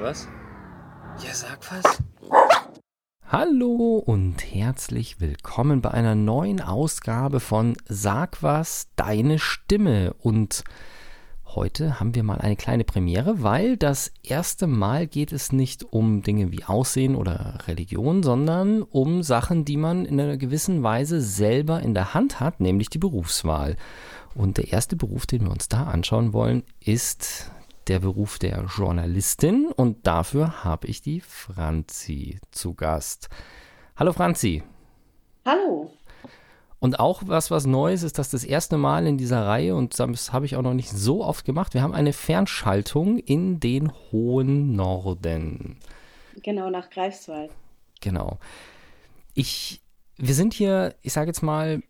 was? Ja, sag was. Hallo und herzlich willkommen bei einer neuen Ausgabe von Sag was, deine Stimme. Und heute haben wir mal eine kleine Premiere, weil das erste Mal geht es nicht um Dinge wie Aussehen oder Religion, sondern um Sachen, die man in einer gewissen Weise selber in der Hand hat, nämlich die Berufswahl. Und der erste Beruf, den wir uns da anschauen wollen, ist der Beruf der Journalistin und dafür habe ich die Franzi zu Gast. Hallo Franzi. Hallo. Und auch was, was Neues ist, das das erste Mal in dieser Reihe und das habe ich auch noch nicht so oft gemacht. Wir haben eine Fernschaltung in den hohen Norden. Genau, nach Greifswald. Genau. Ich, wir sind hier, ich sage jetzt mal,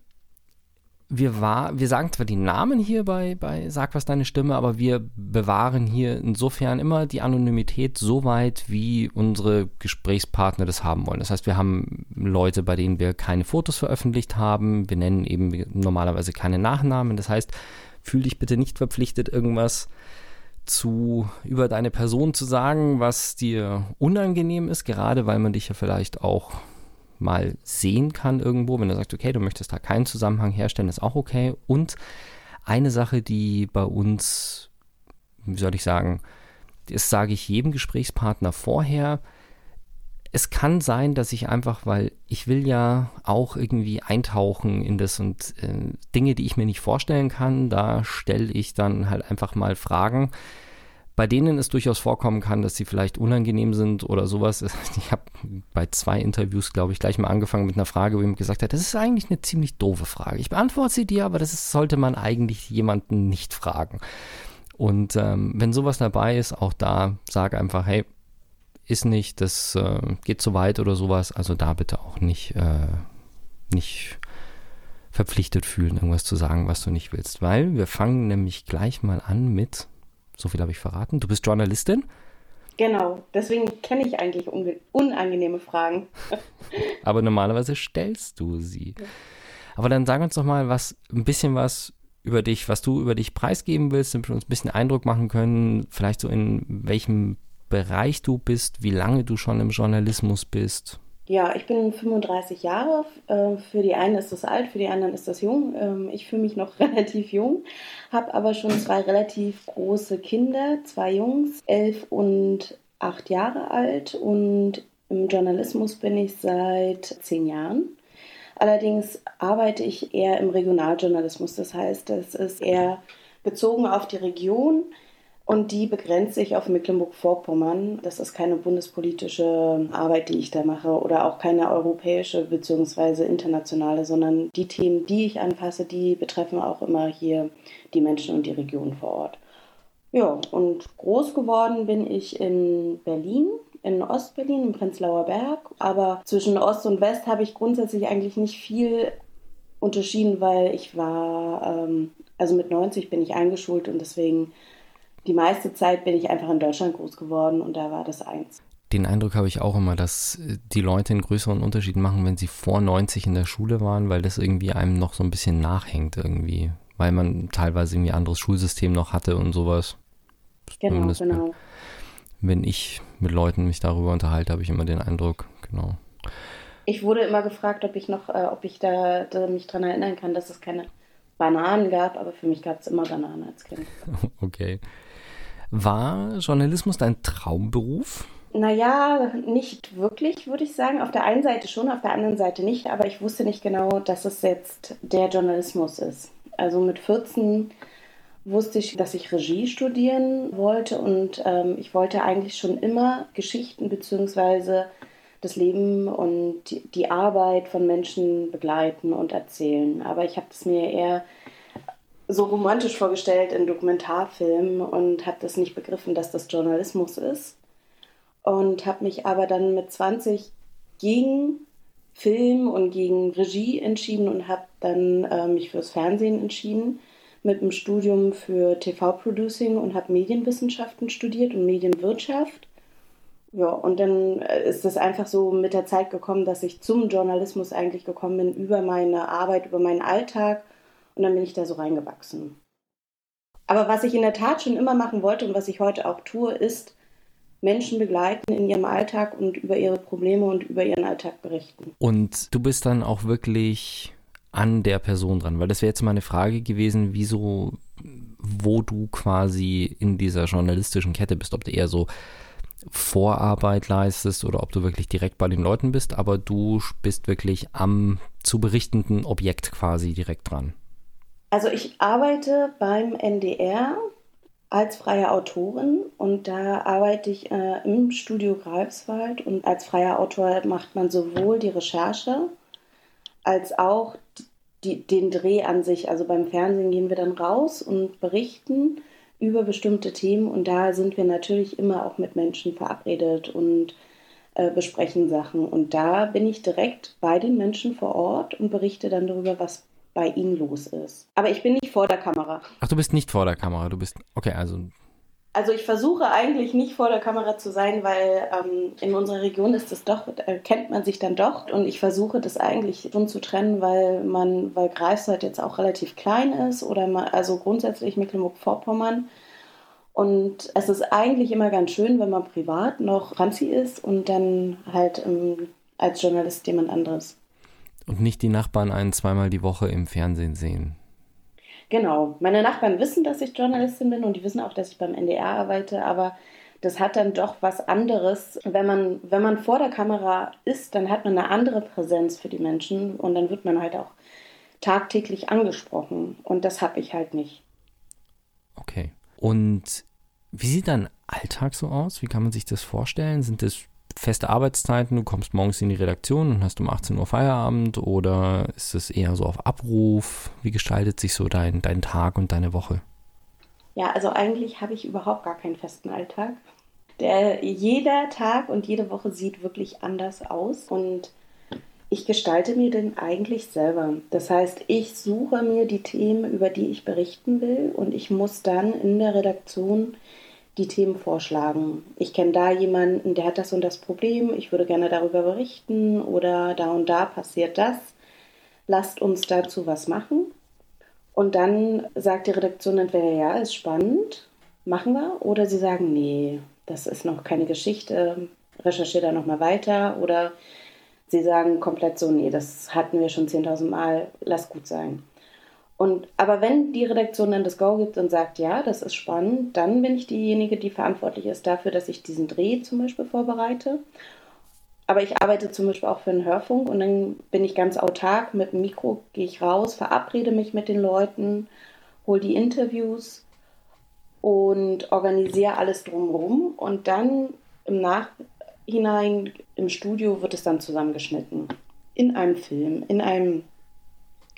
wir, war, wir sagen zwar die Namen hier bei, bei Sag was deine Stimme, aber wir bewahren hier insofern immer die Anonymität so weit, wie unsere Gesprächspartner das haben wollen. Das heißt, wir haben Leute, bei denen wir keine Fotos veröffentlicht haben. Wir nennen eben normalerweise keine Nachnamen. Das heißt, fühl dich bitte nicht verpflichtet, irgendwas zu über deine Person zu sagen, was dir unangenehm ist, gerade weil man dich ja vielleicht auch mal sehen kann irgendwo. Wenn du sagst, okay, du möchtest da keinen Zusammenhang herstellen, ist auch okay. Und eine Sache, die bei uns, wie soll ich sagen, das sage ich jedem Gesprächspartner vorher, es kann sein, dass ich einfach, weil ich will ja auch irgendwie eintauchen in das und äh, Dinge, die ich mir nicht vorstellen kann, da stelle ich dann halt einfach mal Fragen, bei denen es durchaus vorkommen kann, dass sie vielleicht unangenehm sind oder sowas. Ich habe bei zwei Interviews, glaube ich, gleich mal angefangen mit einer Frage, wo jemand gesagt hat, das ist eigentlich eine ziemlich doofe Frage. Ich beantworte sie dir, aber das ist, sollte man eigentlich jemanden nicht fragen. Und ähm, wenn sowas dabei ist, auch da sage einfach, hey, ist nicht, das äh, geht zu weit oder sowas. Also da bitte auch nicht, äh, nicht verpflichtet fühlen, irgendwas zu sagen, was du nicht willst. Weil wir fangen nämlich gleich mal an mit so viel habe ich verraten. Du bist Journalistin? Genau, deswegen kenne ich eigentlich unangenehme Fragen. Aber normalerweise stellst du sie. Aber dann sag uns doch mal was, ein bisschen was über dich, was du über dich preisgeben willst, damit wir uns ein bisschen Eindruck machen können, vielleicht so in welchem Bereich du bist, wie lange du schon im Journalismus bist. Ja, ich bin 35 Jahre. Äh, für die einen ist das alt, für die anderen ist das jung. Ähm, ich fühle mich noch relativ jung, habe aber schon zwei relativ große Kinder, zwei Jungs, elf und acht Jahre alt. Und im Journalismus bin ich seit zehn Jahren. Allerdings arbeite ich eher im Regionaljournalismus. Das heißt, es ist eher bezogen auf die Region und die begrenzt sich auf Mecklenburg-Vorpommern. Das ist keine bundespolitische Arbeit, die ich da mache oder auch keine europäische bzw. internationale, sondern die Themen, die ich anfasse, die betreffen auch immer hier die Menschen und die Region vor Ort. Ja, und groß geworden bin ich in Berlin, in Ostberlin, im Prenzlauer Berg. Aber zwischen Ost und West habe ich grundsätzlich eigentlich nicht viel unterschieden, weil ich war, ähm, also mit 90 bin ich eingeschult und deswegen die meiste Zeit bin ich einfach in Deutschland groß geworden und da war das eins. Den Eindruck habe ich auch immer, dass äh, die Leute einen größeren Unterschied machen, wenn sie vor 90 in der Schule waren, weil das irgendwie einem noch so ein bisschen nachhängt irgendwie, weil man teilweise irgendwie anderes Schulsystem noch hatte und sowas. Genau, Zumindest genau. Wenn ich mit Leuten mich darüber unterhalte, habe ich immer den Eindruck, genau. Ich wurde immer gefragt, ob ich noch, äh, ob ich da, da mich daran erinnern kann, dass es keine Bananen gab, aber für mich gab es immer Bananen als Kind. Okay. War Journalismus dein Traumberuf? Naja, nicht wirklich, würde ich sagen. Auf der einen Seite schon, auf der anderen Seite nicht, aber ich wusste nicht genau, dass es jetzt der Journalismus ist. Also mit 14 wusste ich, dass ich Regie studieren wollte und ähm, ich wollte eigentlich schon immer Geschichten bzw. das Leben und die, Arbeit von Menschen begleiten und erzählen. Aber ich habe es mir eher so romantisch vorgestellt in Dokumentarfilmen und habe das nicht begriffen, dass das Journalismus ist. Und habe mich aber dann mit 20 gegen Film und gegen Regie entschieden und habe dann äh, mich fürs Fernsehen entschieden mit einem Studium für TV-Producing und habe Medienwissenschaften studiert und Medienwirtschaft. Ja, und dann äh, ist es einfach so mit der Zeit gekommen, dass ich zum Journalismus eigentlich gekommen bin über meine Arbeit, über meinen Alltag und dann bin ich da so reingewachsen. Aber was ich in der Tat schon immer machen wollte und was ich heute auch tue, ist Menschen begleiten in ihrem Alltag und über ihre Probleme und über ihren Alltag berichten. Und du bist dann auch wirklich an der Person dran, weil das wäre jetzt mal eine Frage gewesen, wieso, wo du quasi in dieser journalistischen Kette bist, ob du eher so Vorarbeit leistest oder ob du wirklich direkt bei den Leuten bist, aber du bist wirklich am zu berichtenden Objekt quasi direkt dran. Also ich arbeite beim NDR als freie Autorin und da arbeite ich äh, im Studio Greifswald und als freier Autor macht man sowohl die Recherche als auch die, den Dreh an sich. Also beim Fernsehen gehen wir dann raus und berichten über bestimmte Themen und da sind wir natürlich immer auch mit Menschen verabredet und äh, besprechen Sachen. Und da bin ich direkt bei den Menschen vor Ort und berichte dann darüber, was bei ihnen los ist. Aber ich bin nicht vor der Kamera. Ach, du bist nicht vor der Kamera, du bist, okay, also also ich versuche eigentlich nicht vor der Kamera zu sein, weil ähm, in unserer Region ist es doch, äh, kennt man sich dann doch und ich versuche das eigentlich schon zu trennen, weil man, weil Greifswald jetzt auch relativ klein ist oder man, also grundsätzlich Mecklenburg-Vorpommern. Und es ist eigentlich immer ganz schön, wenn man privat noch Franzi ist und dann halt ähm, als Journalist jemand anderes. Und nicht die Nachbarn einen zweimal die Woche im Fernsehen sehen. Genau. Meine Nachbarn wissen, dass ich Journalistin bin und die wissen auch, dass ich beim NDR arbeite, aber das hat dann doch was anderes. Wenn man, wenn man vor der Kamera ist, dann hat man eine andere Präsenz für die Menschen und dann wird man halt auch tagtäglich angesprochen. Und das habe ich halt nicht. Okay. Und wie sieht dein Alltag so aus? Wie kann man sich das vorstellen? Sind das feste Arbeitszeiten, du kommst morgens in die Redaktion und hast um 18 Uhr Feierabend oder ist es eher so auf Abruf? Wie gestaltet sich so dein, dein Tag und deine Woche? Ja, also eigentlich habe ich überhaupt gar keinen festen Alltag. Der, jeder Tag und jede Woche sieht wirklich anders aus und ich gestalte mir den eigentlich selber. Das heißt, ich suche mir die Themen, über die ich berichten will und ich muss dann in der Redaktion die Themen vorschlagen. Ich kenne da jemanden, der hat das und das Problem, ich würde gerne darüber berichten oder da und da passiert das. Lasst uns dazu was machen. Und dann sagt die Redaktion entweder ja, ist spannend, machen wir, oder sie sagen, nee, das ist noch keine Geschichte, recherchiere da nochmal weiter, oder sie sagen komplett so, nee, das hatten wir schon 10.000 Mal, lass gut sein. Und, aber wenn die Redaktion dann das Go gibt und sagt, ja, das ist spannend, dann bin ich diejenige, die verantwortlich ist dafür, dass ich diesen Dreh zum Beispiel vorbereite. Aber ich arbeite zum Beispiel auch für einen Hörfunk und dann bin ich ganz autark mit dem Mikro, gehe ich raus, verabrede mich mit den Leuten, hole die Interviews und organisiere alles drumherum. Und dann im Nachhinein im Studio wird es dann zusammengeschnitten. In einem Film, in einem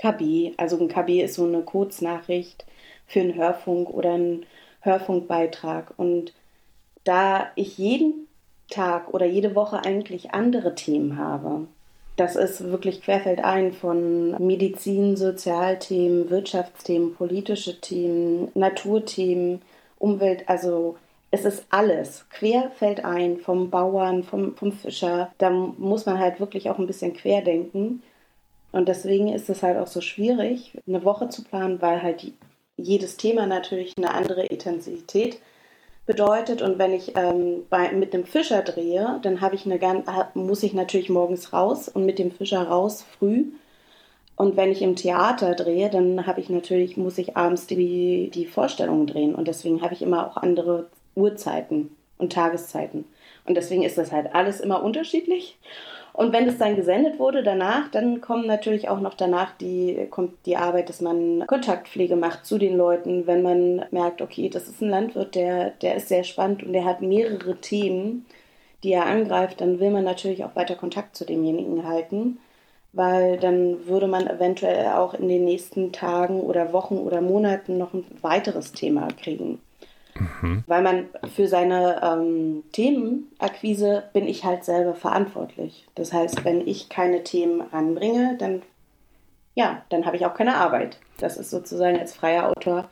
KB. Also ein KB ist so eine Kurznachricht für einen Hörfunk oder einen Hörfunkbeitrag. Und da ich jeden Tag oder jede Woche eigentlich andere Themen habe, das ist wirklich querfeldein von Medizin, Sozialthemen, Wirtschaftsthemen, politische Themen, Naturthemen, Umwelt, also es ist alles querfeldein vom Bauern, vom, vom Fischer. Da muss man halt wirklich auch ein bisschen querdenken. Und deswegen ist es halt auch so schwierig, eine Woche zu planen, weil halt jedes Thema natürlich eine andere Intensität bedeutet. Und wenn ich ähm, bei, mit einem Fischer drehe, dann habe ich eine muss ich natürlich morgens raus und mit dem Fischer raus früh. Und wenn ich im Theater drehe, dann habe ich natürlich, muss ich abends die, die Vorstellungen drehen. Und deswegen habe ich immer auch andere Uhrzeiten und Tageszeiten. Und deswegen ist das halt alles immer unterschiedlich. Und wenn es dann gesendet wurde danach, dann kommen natürlich auch noch danach die, kommt die Arbeit, dass man Kontaktpflege macht zu den Leuten, wenn man merkt, okay, das ist ein Landwirt, der, der ist sehr spannend und der hat mehrere Themen, die er angreift, dann will man natürlich auch weiter Kontakt zu demjenigen halten, weil dann würde man eventuell auch in den nächsten Tagen oder Wochen oder Monaten noch ein weiteres Thema kriegen. Mhm. Weil man für seine ähm, Themenakquise bin ich halt selber verantwortlich. Das heißt, wenn ich keine Themen anbringe, dann ja, dann habe ich auch keine Arbeit. Das ist sozusagen als freier Autor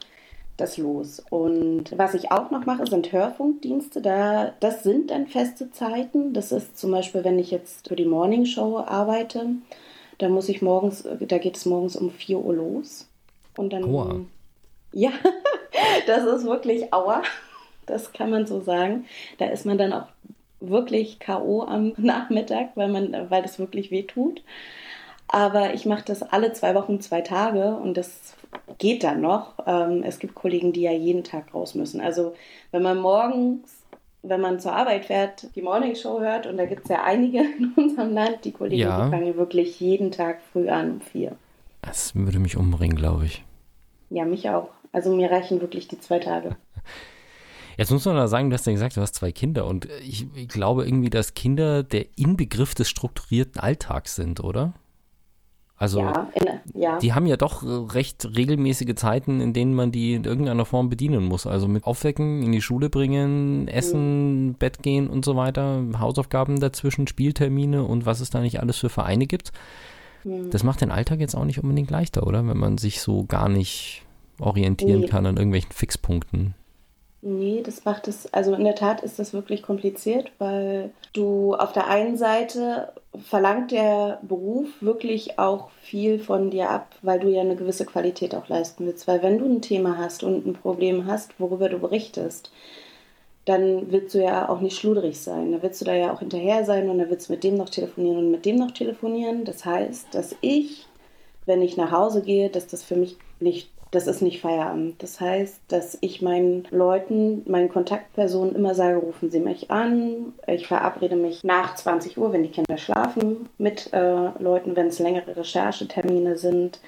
das los. Und was ich auch noch mache, sind Hörfunkdienste. Da, das sind dann feste Zeiten. Das ist zum Beispiel, wenn ich jetzt für die Morning Show arbeite, da muss ich morgens, da geht es morgens um 4 Uhr los. Und dann. Aua. Ja, das ist wirklich Aua. das kann man so sagen. Da ist man dann auch wirklich K.O. am Nachmittag, weil, man, weil das wirklich weh tut. Aber ich mache das alle zwei Wochen, zwei Tage und das geht dann noch. Ähm, es gibt Kollegen, die ja jeden Tag raus müssen. Also wenn man morgens, wenn man zur Arbeit fährt, die Morning Show hört, und da gibt es ja einige in unserem Land, die Kollegen, ja. die fangen wirklich jeden Tag früh an um vier. Das würde mich umbringen, glaube ich. Ja, mich auch. Also mir reichen wirklich die zwei Tage. Jetzt muss man da sagen, du hast ja gesagt, du hast zwei Kinder und ich, ich glaube irgendwie, dass Kinder der Inbegriff des strukturierten Alltags sind, oder? Also ja, in, ja. die haben ja doch recht regelmäßige Zeiten, in denen man die in irgendeiner Form bedienen muss. Also mit Aufwecken, in die Schule bringen, Essen, mhm. Bett gehen und so weiter, Hausaufgaben dazwischen, Spieltermine und was es da nicht alles für Vereine gibt. Mhm. Das macht den Alltag jetzt auch nicht unbedingt leichter, oder? Wenn man sich so gar nicht orientieren nee. kann an irgendwelchen Fixpunkten. Nee, das macht es, also in der Tat ist das wirklich kompliziert, weil du auf der einen Seite verlangt der Beruf wirklich auch viel von dir ab, weil du ja eine gewisse Qualität auch leisten willst. Weil wenn du ein Thema hast und ein Problem hast, worüber du berichtest, dann willst du ja auch nicht schludrig sein. Da willst du da ja auch hinterher sein und dann willst du mit dem noch telefonieren und mit dem noch telefonieren. Das heißt, dass ich, wenn ich nach Hause gehe, dass das für mich nicht das ist nicht Feierabend. Das heißt, dass ich meinen Leuten, meinen Kontaktpersonen immer sage, rufen Sie mich an. Ich verabrede mich nach 20 Uhr, wenn die Kinder schlafen, mit äh, Leuten, wenn es längere Recherchetermine sind.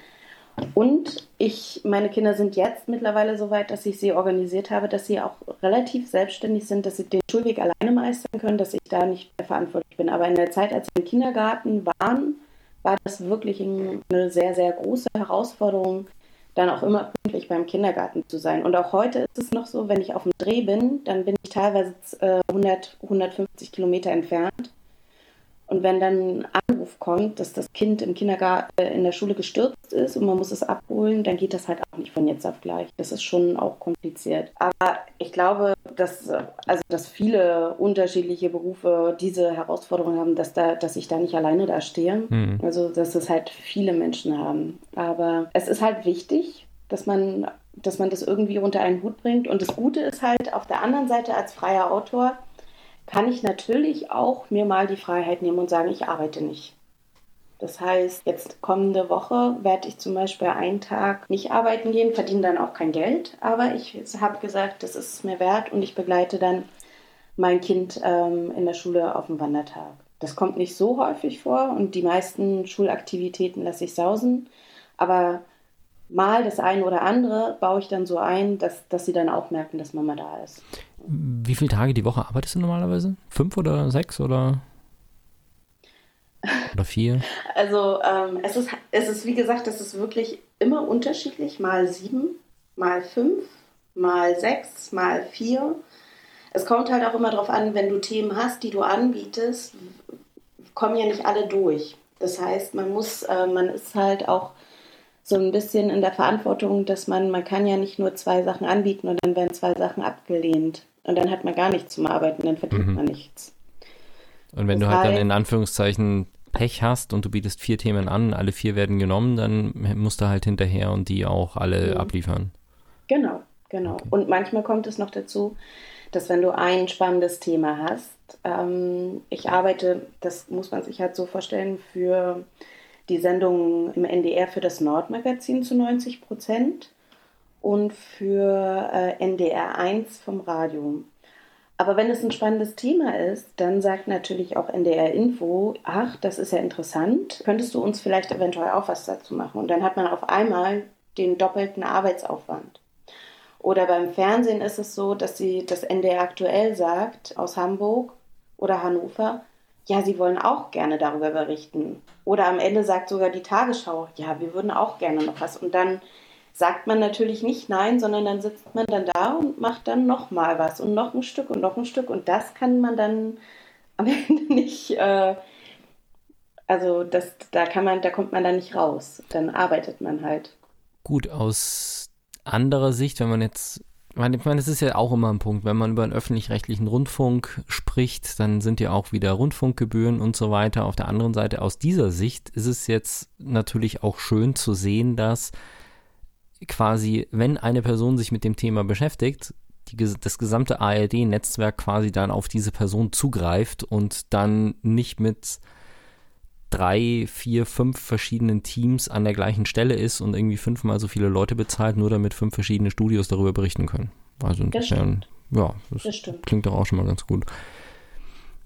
Und ich, meine Kinder sind jetzt mittlerweile so weit, dass ich sie organisiert habe, dass sie auch relativ selbstständig sind, dass sie den Schulweg alleine meistern können, dass ich da nicht mehr verantwortlich bin. Aber in der Zeit, als sie im Kindergarten waren, war das wirklich eine sehr, sehr große Herausforderung, dann auch immer pünktlich beim Kindergarten zu sein. Und auch heute ist es noch so, wenn ich auf dem Dreh bin, dann bin ich teilweise 100, 150 Kilometer entfernt und wenn dann ein Anruf kommt, dass das Kind im Kindergarten, äh, in der Schule gestürzt ist und man muss es abholen, dann geht das halt auch nicht von jetzt auf gleich. Das ist schon auch kompliziert. Aber ich glaube, dass, also, dass viele unterschiedliche Berufe diese Herausforderung haben, dass, da, dass ich da nicht alleine da stehe. Mhm. Also, dass es halt viele Menschen haben. Aber es ist halt wichtig, dass man, dass man das irgendwie unter einen Hut bringt. Und das Gute ist halt auf der anderen Seite als freier Autor, kann ich natürlich auch mir mal die Freiheit nehmen und sagen, ich arbeite nicht. Das heißt, jetzt kommende Woche werde ich zum Beispiel einen Tag nicht arbeiten gehen, verdiene dann auch kein Geld, aber ich habe gesagt, das ist es mir wert und ich begleite dann mein Kind ähm, in der Schule auf dem Wandertag. Das kommt nicht so häufig vor und die meisten Schulaktivitäten lasse ich sausen, aber mal das eine oder andere baue ich dann so ein, dass, dass sie dann auch merken, dass Mama da ist. Wie viele Tage die Woche arbeitest du normalerweise? Fünf oder sechs oder? Oder vier? Also ähm, es, ist, es ist, wie gesagt, es ist wirklich immer unterschiedlich. Mal sieben, mal fünf, mal sechs, mal vier. Es kommt halt auch immer darauf an, wenn du Themen hast, die du anbietest, kommen ja nicht alle durch. Das heißt, man muss, äh, man ist halt auch so ein bisschen in der Verantwortung, dass man, man kann ja nicht nur zwei Sachen anbieten und dann werden zwei Sachen abgelehnt. Und dann hat man gar nichts zum Arbeiten, dann verdient mhm. man nichts. Und wenn das du halt dann in Anführungszeichen Pech hast und du bietest vier Themen an, alle vier werden genommen, dann musst du halt hinterher und die auch alle mhm. abliefern. Genau, genau. Okay. Und manchmal kommt es noch dazu, dass wenn du ein spannendes Thema hast, ähm, ich arbeite, das muss man sich halt so vorstellen, für die Sendung im NDR für das Nordmagazin zu 90 Prozent und für äh, NDR 1 vom Radio. Aber wenn es ein spannendes Thema ist, dann sagt natürlich auch NDR Info, ach, das ist ja interessant, könntest du uns vielleicht eventuell auch was dazu machen? Und dann hat man auf einmal den doppelten Arbeitsaufwand. Oder beim Fernsehen ist es so, dass sie das NDR aktuell sagt aus Hamburg oder Hannover, ja, sie wollen auch gerne darüber berichten. Oder am Ende sagt sogar die Tagesschau, ja, wir würden auch gerne noch was. Und dann sagt man natürlich nicht nein, sondern dann sitzt man dann da und macht dann noch mal was und noch ein Stück und noch ein Stück. Und das kann man dann am Ende nicht, äh, also das, da kann man, da kommt man dann nicht raus. Dann arbeitet man halt. Gut, aus anderer Sicht, wenn man jetzt ich meine, das ist ja auch immer ein Punkt. Wenn man über einen öffentlich-rechtlichen Rundfunk spricht, dann sind ja auch wieder Rundfunkgebühren und so weiter. Auf der anderen Seite, aus dieser Sicht ist es jetzt natürlich auch schön zu sehen, dass quasi, wenn eine Person sich mit dem Thema beschäftigt, die das gesamte ARD-Netzwerk quasi dann auf diese Person zugreift und dann nicht mit drei, vier, fünf verschiedenen Teams an der gleichen Stelle ist und irgendwie fünfmal so viele Leute bezahlt, nur damit fünf verschiedene Studios darüber berichten können. Also insofern, ja, das, das klingt doch auch schon mal ganz gut.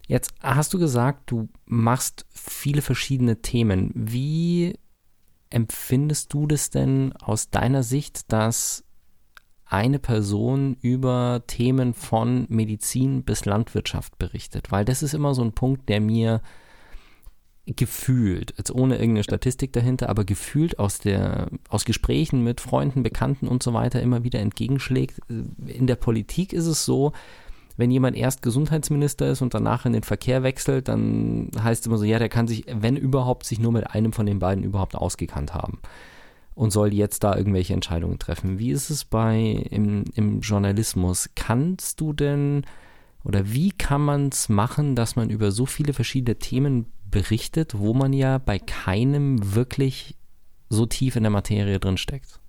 Jetzt hast du gesagt, du machst viele verschiedene Themen. Wie empfindest du das denn aus deiner Sicht, dass eine Person über Themen von Medizin bis Landwirtschaft berichtet? Weil das ist immer so ein Punkt, der mir gefühlt, jetzt ohne irgendeine Statistik dahinter, aber gefühlt aus der, aus Gesprächen mit Freunden, Bekannten und so weiter immer wieder entgegenschlägt. In der Politik ist es so, wenn jemand erst Gesundheitsminister ist und danach in den Verkehr wechselt, dann heißt es immer so, ja, der kann sich, wenn überhaupt, sich nur mit einem von den beiden überhaupt ausgekannt haben und soll jetzt da irgendwelche Entscheidungen treffen. Wie ist es bei im, im Journalismus? Kannst du denn oder wie kann man es machen, dass man über so viele verschiedene Themen berichtet, wo man ja bei keinem wirklich so tief in der Materie drin steckt?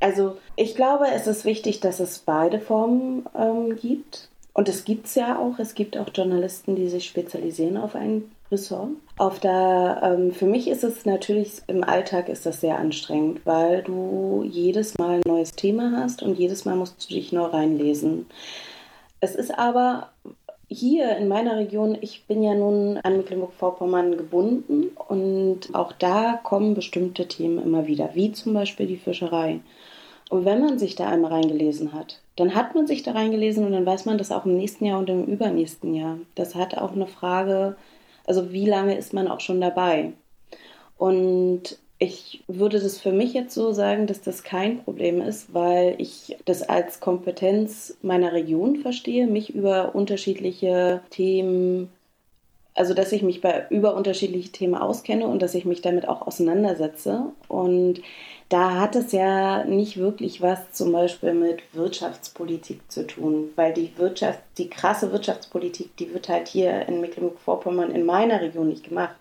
Also ich glaube, es ist wichtig, dass es beide Formen ähm, gibt. Und es gibt es ja auch. Es gibt auch Journalisten, die sich spezialisieren auf ein Ressort. Auf der, ähm, für mich ist es natürlich, im Alltag ist das sehr anstrengend, weil du jedes Mal ein neues Thema hast und jedes Mal musst du dich neu reinlesen. Es ist aber hier in meiner Region, ich bin ja nun an Mecklenburg-Vorpommern gebunden und auch da kommen bestimmte Themen immer wieder, wie zum Beispiel die Fischerei. Und wenn man sich da einmal reingelesen hat, dann hat man sich da reingelesen und dann weiß man das auch im nächsten Jahr und im übernächsten Jahr. Das hat auch eine Frage, also wie lange ist man auch schon dabei? Und ich würde das für mich jetzt so sagen, dass das kein Problem ist, weil ich das als Kompetenz meiner Region verstehe, mich über unterschiedliche Themen, also dass ich mich bei über unterschiedliche Themen auskenne und dass ich mich damit auch auseinandersetze. Und da hat es ja nicht wirklich was zum Beispiel mit Wirtschaftspolitik zu tun, weil die Wirtschaft, die krasse Wirtschaftspolitik, die wird halt hier in Mecklenburg-Vorpommern in meiner Region nicht gemacht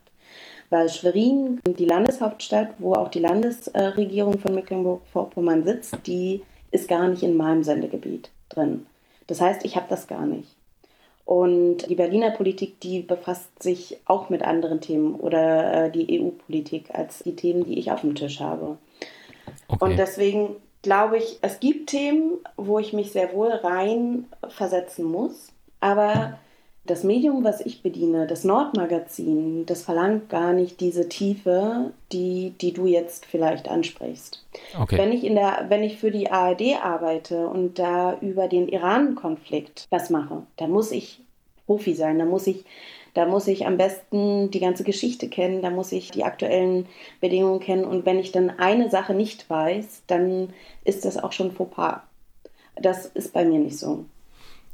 weil Schwerin, die Landeshauptstadt, wo auch die Landesregierung von Mecklenburg-Vorpommern sitzt, die ist gar nicht in meinem Sendegebiet drin. Das heißt, ich habe das gar nicht. Und die Berliner Politik, die befasst sich auch mit anderen Themen oder äh, die EU-Politik als die Themen, die ich auf dem Tisch habe. Okay. Und deswegen glaube ich, es gibt Themen, wo ich mich sehr wohl rein versetzen muss. Aber das Medium, was ich bediene, das Nordmagazin, das verlangt gar nicht diese Tiefe, die, die du jetzt vielleicht ansprichst. Okay. Wenn ich in der, wenn ich für die ARD arbeite und da über den Iran-Konflikt was mache, dann muss ich Profi sein, da muss ich, da muss ich am besten die ganze Geschichte kennen, da muss ich die aktuellen Bedingungen kennen und wenn ich dann eine Sache nicht weiß, dann ist das auch schon Fauxpas. Das ist bei mir nicht so.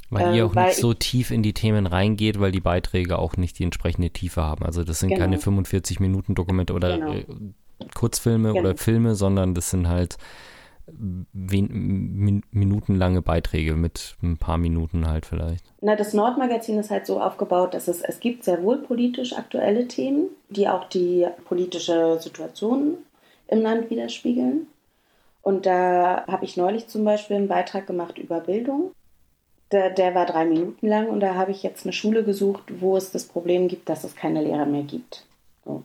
Weil ähm, ihr auch weil nicht so tief in die Themen reingeht, weil die Beiträge auch nicht die entsprechende Tiefe haben. Also das sind genau. keine 45 Minuten Dokumente oder genau. äh, Kurzfilme genau. oder Filme, sondern das sind halt min minutenlange Beiträge mit ein paar Minuten halt vielleicht. Na, das Nordmagazin ist halt so aufgebaut, dass es, es gibt sehr wohl politisch aktuelle Themen, die auch die politische Situation im Land widerspiegeln. Und da habe ich neulich zum Beispiel einen Beitrag gemacht über Bildung. Der, der war drei Minuten lang und da habe ich jetzt eine Schule gesucht, wo es das Problem gibt, dass es keine Lehrer mehr gibt. So.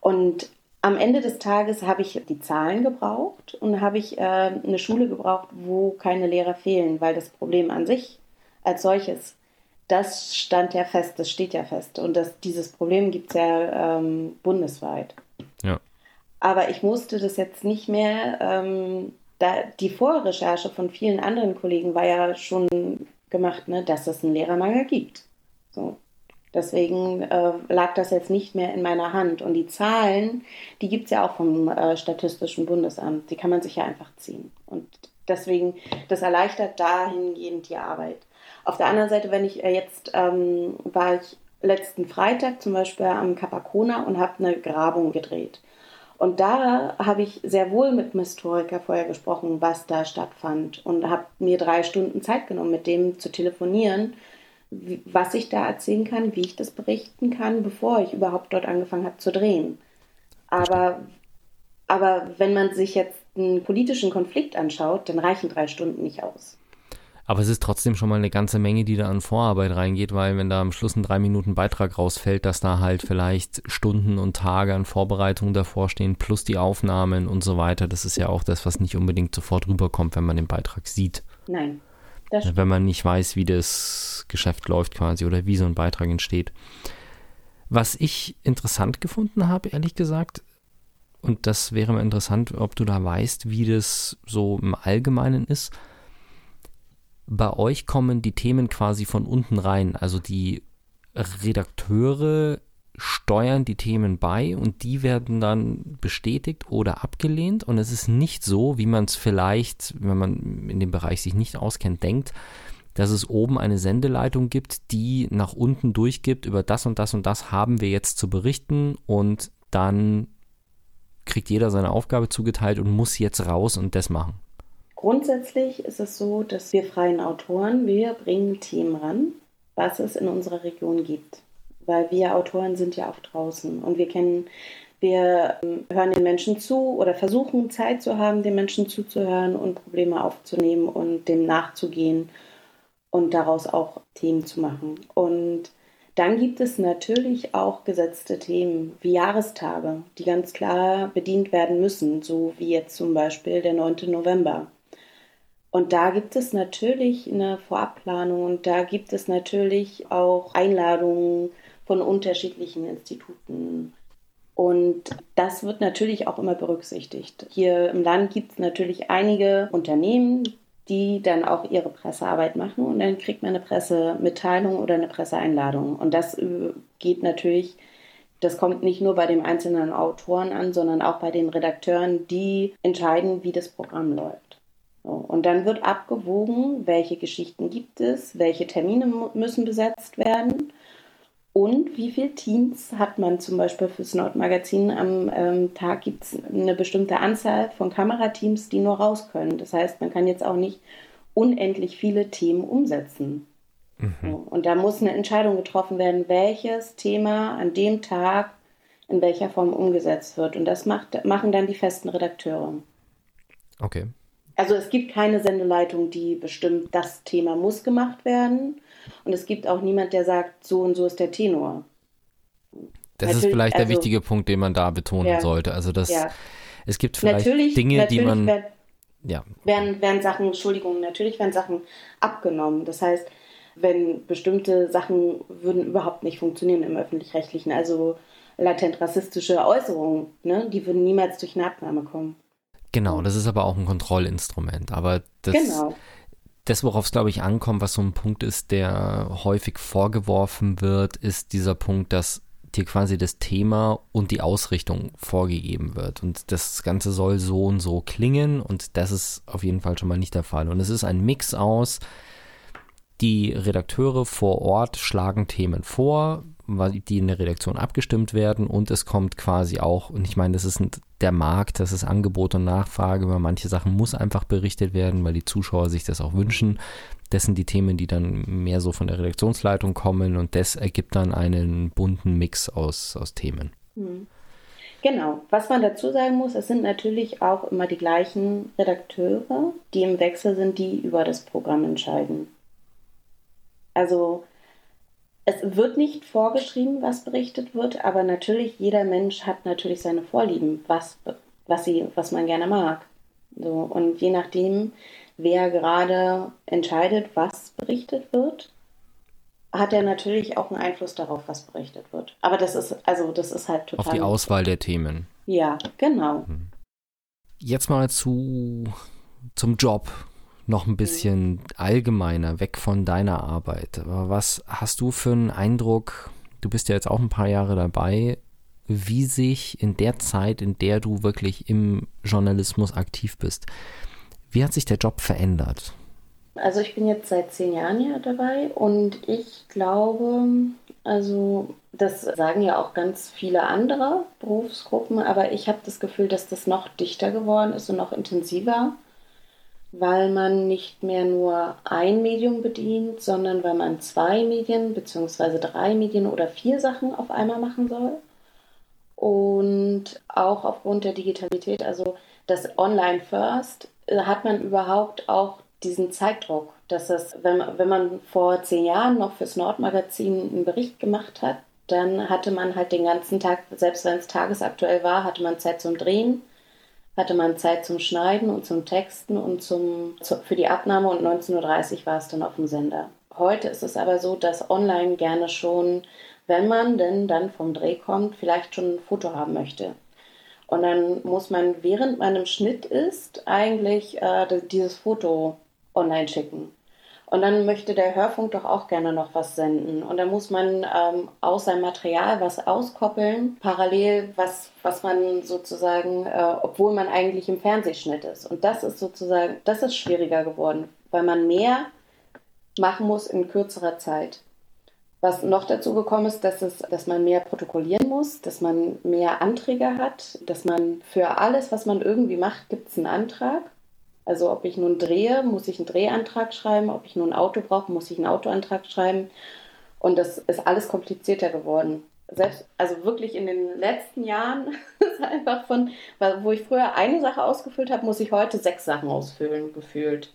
Und am Ende des Tages habe ich die Zahlen gebraucht und habe ich äh, eine Schule gebraucht, wo keine Lehrer fehlen, weil das Problem an sich als solches, das stand ja fest, das steht ja fest. Und das, dieses Problem gibt es ja ähm, bundesweit. Ja. Aber ich musste das jetzt nicht mehr ähm, da, die Vorrecherche von vielen anderen Kollegen war ja schon gemacht, ne, dass es einen Lehrermangel gibt. So. Deswegen äh, lag das jetzt nicht mehr in meiner Hand. Und die Zahlen, die gibt es ja auch vom äh, Statistischen Bundesamt. Die kann man sich ja einfach ziehen. Und deswegen, das erleichtert dahingehend die Arbeit. Auf der anderen Seite, wenn ich äh, jetzt, ähm, war ich letzten Freitag zum Beispiel am Capacona und habe eine Grabung gedreht. Und da habe ich sehr wohl mit dem Historiker vorher gesprochen, was da stattfand und habe mir drei Stunden Zeit genommen, mit dem zu telefonieren, was ich da erzählen kann, wie ich das berichten kann, bevor ich überhaupt dort angefangen habe zu drehen. Aber, aber wenn man sich jetzt einen politischen Konflikt anschaut, dann reichen drei Stunden nicht aus. Aber es ist trotzdem schon mal eine ganze Menge, die da an Vorarbeit reingeht, weil wenn da am Schluss ein drei Minuten Beitrag rausfällt, dass da halt vielleicht Stunden und Tage an Vorbereitung davor stehen, plus die Aufnahmen und so weiter. Das ist ja auch das, was nicht unbedingt sofort rüberkommt, wenn man den Beitrag sieht. Nein. Wenn man nicht weiß, wie das Geschäft läuft quasi oder wie so ein Beitrag entsteht. Was ich interessant gefunden habe, ehrlich gesagt, und das wäre mal interessant, ob du da weißt, wie das so im Allgemeinen ist. Bei euch kommen die Themen quasi von unten rein. Also die Redakteure steuern die Themen bei und die werden dann bestätigt oder abgelehnt. Und es ist nicht so, wie man es vielleicht, wenn man in dem Bereich sich nicht auskennt, denkt, dass es oben eine Sendeleitung gibt, die nach unten durchgibt, über das und das und das haben wir jetzt zu berichten und dann kriegt jeder seine Aufgabe zugeteilt und muss jetzt raus und das machen. Grundsätzlich ist es so, dass wir freien Autoren, wir bringen Themen ran, was es in unserer Region gibt. Weil wir Autoren sind ja auch draußen und wir kennen, wir ähm, hören den Menschen zu oder versuchen Zeit zu haben, den Menschen zuzuhören und Probleme aufzunehmen und dem nachzugehen und daraus auch Themen zu machen. Und dann gibt es natürlich auch gesetzte Themen wie Jahrestage, die ganz klar bedient werden müssen, so wie jetzt zum Beispiel der 9. November. Und da gibt es natürlich eine Vorabplanung und da gibt es natürlich auch Einladungen von unterschiedlichen Instituten. Und das wird natürlich auch immer berücksichtigt. Hier im Land gibt es natürlich einige Unternehmen, die dann auch ihre Pressearbeit machen und dann kriegt man eine Pressemitteilung oder eine Presseeinladung. Und das äh, geht natürlich, das kommt nicht nur bei dem einzelnen Autoren an, sondern auch bei den Redakteuren, die entscheiden, wie das Programm läuft. So, und dann wird abgewogen, welche Geschichten gibt es, welche Termine müssen besetzt werden und wie viele Teams hat man zum Beispiel fürs Nordmagazin? Am ähm, Tag gibt es eine bestimmte Anzahl von Kamerateams, die nur raus können. Das heißt, man kann jetzt auch nicht unendlich viele Themen umsetzen. Mhm. Und da muss eine Entscheidung getroffen werden, welches Thema an dem Tag in welcher Form umgesetzt wird. Und das macht, machen dann die festen Redakteure. Okay. Also es gibt keine Sendeleitung, die bestimmt, das Thema muss gemacht werden, und es gibt auch niemand, der sagt, so und so ist der Tenor. Das natürlich, ist vielleicht der also, wichtige Punkt, den man da betonen ja, sollte. Also dass ja. es gibt vielleicht natürlich, Dinge, natürlich die man. Werden, ja. werden, werden Sachen, Entschuldigung, natürlich werden Sachen abgenommen. Das heißt, wenn bestimmte Sachen würden überhaupt nicht funktionieren im öffentlich-rechtlichen, also latent rassistische Äußerungen, ne, die würden niemals durch eine Abnahme kommen. Genau, das ist aber auch ein Kontrollinstrument. Aber das, genau das, worauf es, glaube ich, ankommt, was so ein Punkt ist, der häufig vorgeworfen wird, ist dieser Punkt, dass dir quasi das Thema und die Ausrichtung vorgegeben wird. Und das Ganze soll so und so klingen und das ist auf jeden Fall schon mal nicht der Fall. Und es ist ein Mix aus, die Redakteure vor Ort schlagen Themen vor, die in der Redaktion abgestimmt werden und es kommt quasi auch, und ich meine, das ist der Markt, das ist Angebot und Nachfrage, über manche Sachen muss einfach berichtet werden, weil die Zuschauer sich das auch wünschen. Das sind die Themen, die dann mehr so von der Redaktionsleitung kommen und das ergibt dann einen bunten Mix aus, aus Themen. Hm. Genau. Was man dazu sagen muss, es sind natürlich auch immer die gleichen Redakteure, die im Wechsel sind, die über das Programm entscheiden. Also es wird nicht vorgeschrieben, was berichtet wird, aber natürlich jeder Mensch hat natürlich seine Vorlieben, was, was, sie, was man gerne mag. So, und je nachdem, wer gerade entscheidet, was berichtet wird, hat er natürlich auch einen Einfluss darauf, was berichtet wird. Aber das ist, also das ist halt total. Auf die Auswahl der Themen. Ja, genau. Hm. Jetzt mal zu zum Job noch ein bisschen allgemeiner, weg von deiner Arbeit. Was hast du für einen Eindruck? Du bist ja jetzt auch ein paar Jahre dabei, wie sich in der Zeit, in der du wirklich im Journalismus aktiv bist, wie hat sich der Job verändert? Also ich bin jetzt seit zehn Jahren hier dabei und ich glaube, also das sagen ja auch ganz viele andere Berufsgruppen, aber ich habe das Gefühl, dass das noch dichter geworden ist und noch intensiver weil man nicht mehr nur ein Medium bedient, sondern weil man zwei Medien bzw. drei Medien oder vier Sachen auf einmal machen soll. Und auch aufgrund der Digitalität, also das Online First, äh, hat man überhaupt auch diesen Zeitdruck, dass es, wenn, wenn man vor zehn Jahren noch fürs Nordmagazin einen Bericht gemacht hat, dann hatte man halt den ganzen Tag, selbst wenn es tagesaktuell war, hatte man Zeit zum Drehen, hatte man Zeit zum Schneiden und zum Texten und zum, zu, für die Abnahme und 19.30 Uhr war es dann auf dem Sender. Heute ist es aber so, dass online gerne schon, wenn man denn dann vom Dreh kommt, vielleicht schon ein Foto haben möchte. Und dann muss man, während man im Schnitt ist, eigentlich äh, dieses Foto online schicken. Und dann möchte der Hörfunk doch auch gerne noch was senden. Und dann muss man ähm, aus seinem Material was auskoppeln, parallel, was, was man sozusagen, äh, obwohl man eigentlich im Fernsehschnitt ist. Und das ist sozusagen, das ist schwieriger geworden, weil man mehr machen muss in kürzerer Zeit. Was noch dazu gekommen ist, dass, es, dass man mehr protokollieren muss, dass man mehr Anträge hat, dass man für alles, was man irgendwie macht, gibt es einen Antrag. Also ob ich nun drehe, muss ich einen Drehantrag schreiben, ob ich nun ein Auto brauche, muss ich einen Autoantrag schreiben. Und das ist alles komplizierter geworden. Selbst, also wirklich in den letzten Jahren ist einfach von, wo ich früher eine Sache ausgefüllt habe, muss ich heute sechs Sachen ausfüllen, gefühlt.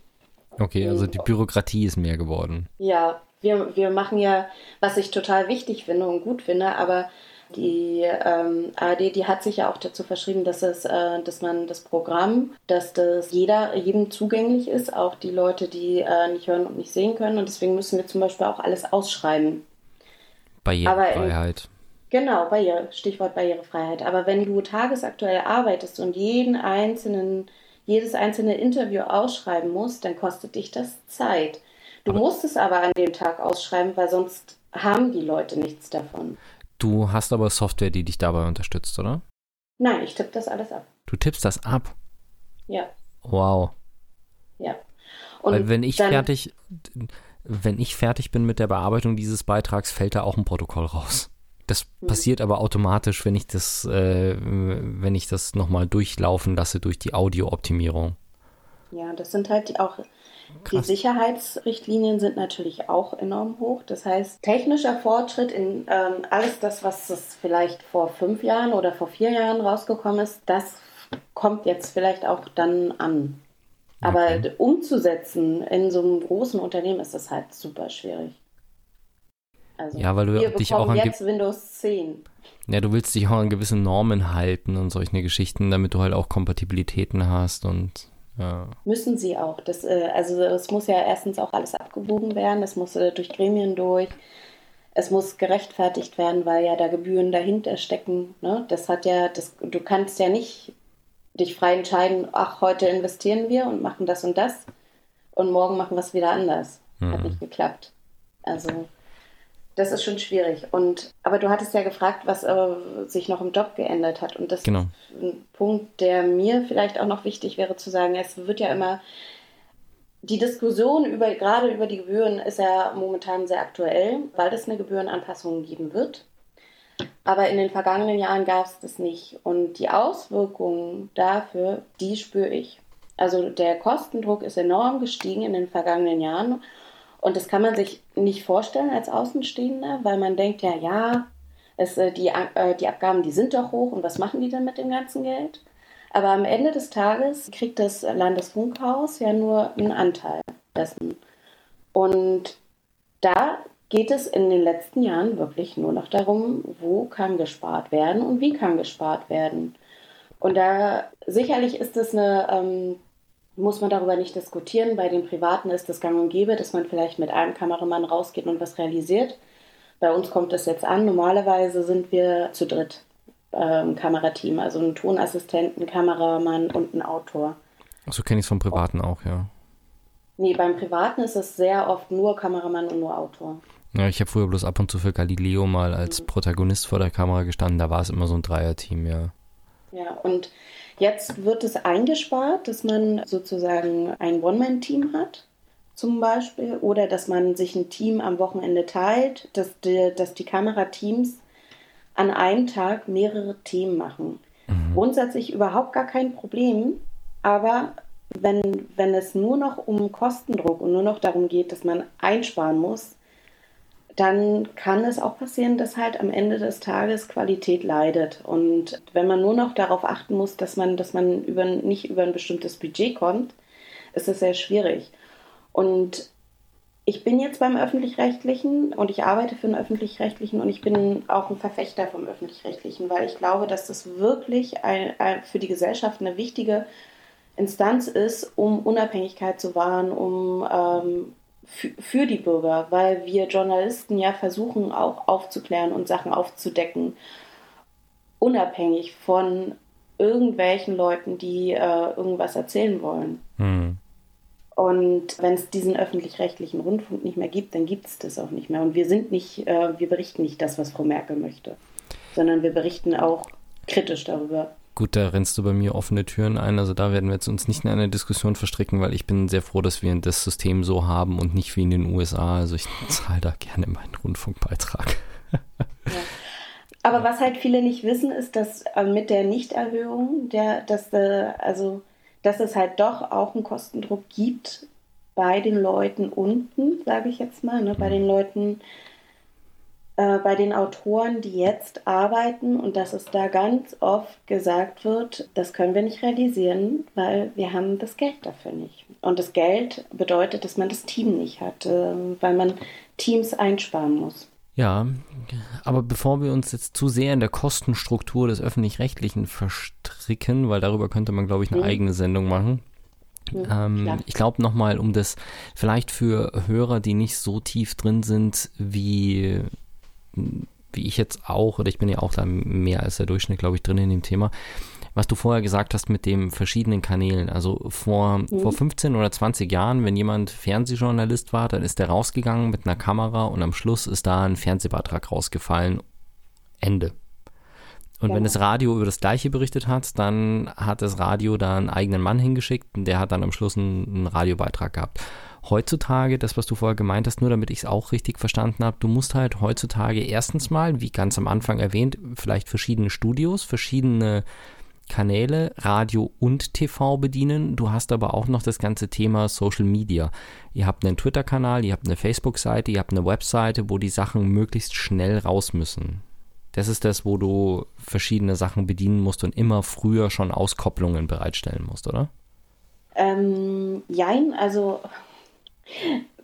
Okay, also die Bürokratie ist mehr geworden. Ja, wir, wir machen ja, was ich total wichtig finde und gut finde, aber die ähm, ARD, die hat sich ja auch dazu verschrieben, dass es, äh, dass man das Programm, dass das jeder, jedem zugänglich ist, auch die Leute, die äh, nicht hören und nicht sehen können. Und deswegen müssen wir zum Beispiel auch alles ausschreiben. Barrierefreiheit. Genau, Barriere, Stichwort Barrierefreiheit. Aber wenn du tagesaktuell arbeitest und jeden einzelnen, jedes einzelne Interview ausschreiben musst, dann kostet dich das Zeit. Du aber musst es aber an dem Tag ausschreiben, weil sonst haben die Leute nichts davon. Du hast aber Software, die dich dabei unterstützt, oder? Nein, ich tippe das alles ab. Du tippst das ab? Ja. Wow. Ja. Und Weil wenn ich fertig, wenn ich fertig bin mit der Bearbeitung dieses Beitrags, fällt da auch ein Protokoll raus. Das mhm. passiert aber automatisch, wenn ich das, äh, wenn ich das nochmal durchlaufen lasse durch die Audiooptimierung. Ja, das sind halt auch Krass. Die Sicherheitsrichtlinien sind natürlich auch enorm hoch. Das heißt, technischer Fortschritt in ähm, alles das, was es vielleicht vor fünf Jahren oder vor vier Jahren rausgekommen ist, das kommt jetzt vielleicht auch dann an. Aber okay. umzusetzen in so einem großen Unternehmen ist das halt super schwierig. Also, ja, weil du wir dich auch an jetzt Windows 10. Ja, du willst dich auch an gewissen Normen halten und solche Geschichten, damit du halt auch Kompatibilitäten hast und ja. Müssen sie auch. Das, äh, also es muss ja erstens auch alles abgewogen werden, es muss äh, durch Gremien durch, es muss gerechtfertigt werden, weil ja da Gebühren dahinter stecken. Ne? Das hat ja, das, du kannst ja nicht dich frei entscheiden, ach, heute investieren wir und machen das und das und morgen machen wir es wieder anders. Mhm. Hat nicht geklappt. Also das ist schon schwierig. Und aber du hattest ja gefragt, was äh, sich noch im Job geändert hat. Und das genau. ist ein Punkt, der mir vielleicht auch noch wichtig wäre zu sagen. Es wird ja immer die Diskussion über gerade über die Gebühren ist ja momentan sehr aktuell, weil es eine Gebührenanpassung geben wird. Aber in den vergangenen Jahren gab es das nicht. Und die Auswirkungen dafür, die spüre ich. Also der Kostendruck ist enorm gestiegen in den vergangenen Jahren. Und das kann man sich nicht vorstellen als Außenstehender, weil man denkt, ja, ja, es, äh, die, äh, die Abgaben, die sind doch hoch und was machen die denn mit dem ganzen Geld? Aber am Ende des Tages kriegt das Landesfunkhaus ja nur einen Anteil dessen. Und da geht es in den letzten Jahren wirklich nur noch darum, wo kann gespart werden und wie kann gespart werden. Und da sicherlich ist es eine ähm, muss man darüber nicht diskutieren. Bei den Privaten ist das gang und gäbe, dass man vielleicht mit einem Kameramann rausgeht und was realisiert. Bei uns kommt das jetzt an. Normalerweise sind wir zu dritt äh, im Kamerateam, also ein Tonassistenten, Kameramann und ein Autor. So kenne ich es vom Privaten auch, ja. Nee, beim Privaten ist es sehr oft nur Kameramann und nur Autor. Ja, ich habe früher bloß ab und zu für Galileo mal als mhm. Protagonist vor der Kamera gestanden. Da war es immer so ein Dreierteam, ja. Ja, und Jetzt wird es eingespart, dass man sozusagen ein One-Man-Team hat, zum Beispiel, oder dass man sich ein Team am Wochenende teilt, dass die, dass die Kamerateams an einem Tag mehrere Themen machen. Mhm. Grundsätzlich überhaupt gar kein Problem, aber wenn, wenn es nur noch um Kostendruck und nur noch darum geht, dass man einsparen muss, dann kann es auch passieren, dass halt am Ende des Tages Qualität leidet. Und wenn man nur noch darauf achten muss, dass man, dass man über, nicht über ein bestimmtes Budget kommt, ist es sehr schwierig. Und ich bin jetzt beim öffentlich-rechtlichen und ich arbeite für den öffentlich-rechtlichen und ich bin auch ein Verfechter vom öffentlich-rechtlichen, weil ich glaube, dass das wirklich für die Gesellschaft eine wichtige Instanz ist, um Unabhängigkeit zu wahren, um ähm, für die Bürger, weil wir Journalisten ja versuchen auch aufzuklären und Sachen aufzudecken, unabhängig von irgendwelchen Leuten, die äh, irgendwas erzählen wollen. Mhm. Und wenn es diesen öffentlich-rechtlichen Rundfunk nicht mehr gibt, dann gibt es das auch nicht mehr. Und wir sind nicht, äh, wir berichten nicht das, was Frau Merkel möchte, sondern wir berichten auch kritisch darüber. Gut, da rennst du bei mir offene Türen ein. Also da werden wir jetzt uns nicht in eine Diskussion verstricken, weil ich bin sehr froh, dass wir das System so haben und nicht wie in den USA. Also ich zahle da gerne meinen Rundfunkbeitrag. Ja. Aber was halt viele nicht wissen, ist, dass äh, mit der Nichterhöhung, der, dass, äh, also, dass es halt doch auch einen Kostendruck gibt bei den Leuten unten, sage ich jetzt mal, ne, bei den Leuten, äh, bei den Autoren, die jetzt arbeiten und dass es da ganz oft gesagt wird, das können wir nicht realisieren, weil wir haben das Geld dafür nicht. Und das Geld bedeutet, dass man das Team nicht hat, äh, weil man Teams einsparen muss. Ja, aber bevor wir uns jetzt zu sehr in der Kostenstruktur des öffentlich-rechtlichen verstricken, weil darüber könnte man, glaube ich, eine mhm. eigene Sendung machen. Mhm, ähm, ich glaube nochmal, um das vielleicht für Hörer, die nicht so tief drin sind, wie, wie ich jetzt auch, oder ich bin ja auch da mehr als der Durchschnitt, glaube ich, drin in dem Thema, was du vorher gesagt hast mit den verschiedenen Kanälen. Also vor, mhm. vor 15 oder 20 Jahren, wenn jemand Fernsehjournalist war, dann ist der rausgegangen mit einer Kamera und am Schluss ist da ein Fernsehbeitrag rausgefallen. Ende. Und ja. wenn das Radio über das Gleiche berichtet hat, dann hat das Radio da einen eigenen Mann hingeschickt und der hat dann am Schluss einen, einen Radiobeitrag gehabt. Heutzutage, das, was du vorher gemeint hast, nur damit ich es auch richtig verstanden habe, du musst halt heutzutage erstens mal, wie ganz am Anfang erwähnt, vielleicht verschiedene Studios, verschiedene Kanäle, Radio und TV bedienen. Du hast aber auch noch das ganze Thema Social Media. Ihr habt einen Twitter-Kanal, ihr habt eine Facebook-Seite, ihr habt eine Webseite, wo die Sachen möglichst schnell raus müssen. Das ist das, wo du verschiedene Sachen bedienen musst und immer früher schon Auskopplungen bereitstellen musst, oder? Ähm, jein, also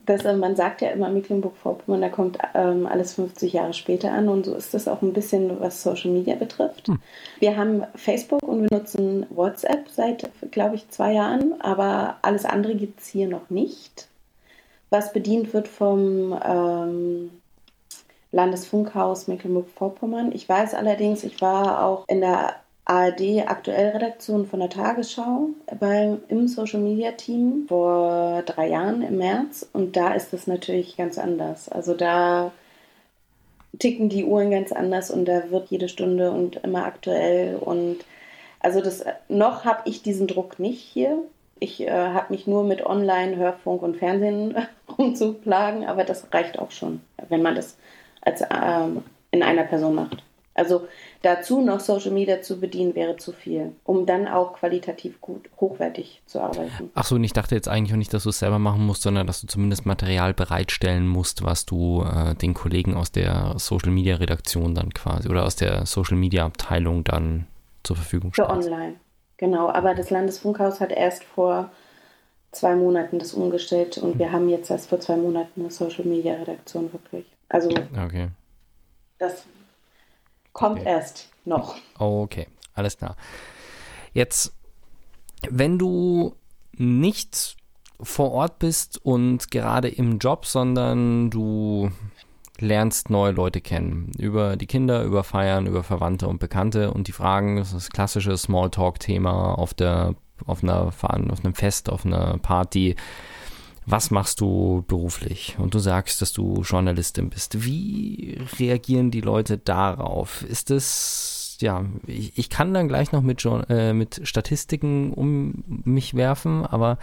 das, äh, man sagt ja immer Mecklenburg-Vorpommern, da kommt ähm, alles 50 Jahre später an und so ist das auch ein bisschen, was Social Media betrifft. Hm. Wir haben Facebook und wir nutzen WhatsApp seit, glaube ich, zwei Jahren, aber alles andere gibt es hier noch nicht. Was bedient wird vom ähm, Landesfunkhaus Mecklenburg-Vorpommern. Ich weiß allerdings, ich war auch in der ARD Aktuellredaktion von der Tagesschau beim, im Social Media Team vor drei Jahren im März und da ist das natürlich ganz anders. Also da ticken die Uhren ganz anders und da wird jede Stunde und immer aktuell und also das noch habe ich diesen Druck nicht hier. Ich äh, habe mich nur mit Online, Hörfunk und Fernsehen rumzuplagen, aber das reicht auch schon, wenn man das als ähm, in einer Person macht. Also dazu noch Social Media zu bedienen wäre zu viel, um dann auch qualitativ gut, hochwertig zu arbeiten. Ach so, und ich dachte jetzt eigentlich auch nicht, dass du es selber machen musst, sondern dass du zumindest Material bereitstellen musst, was du äh, den Kollegen aus der Social Media Redaktion dann quasi oder aus der Social Media Abteilung dann zur Verfügung stellst. Für online, genau. Aber das Landesfunkhaus hat erst vor zwei Monaten das umgestellt und wir haben jetzt erst vor zwei Monaten eine Social Media Redaktion wirklich. Also okay. das Kommt okay. erst noch. Okay, alles klar. Jetzt, wenn du nicht vor Ort bist und gerade im Job, sondern du lernst neue Leute kennen. Über die Kinder, über Feiern, über Verwandte und Bekannte und die Fragen, das ist das klassische Smalltalk-Thema auf der, auf einer, auf einem Fest, auf einer Party was machst du beruflich? Und du sagst, dass du Journalistin bist. Wie reagieren die Leute darauf? Ist es, ja, ich, ich kann dann gleich noch mit, äh, mit Statistiken um mich werfen, aber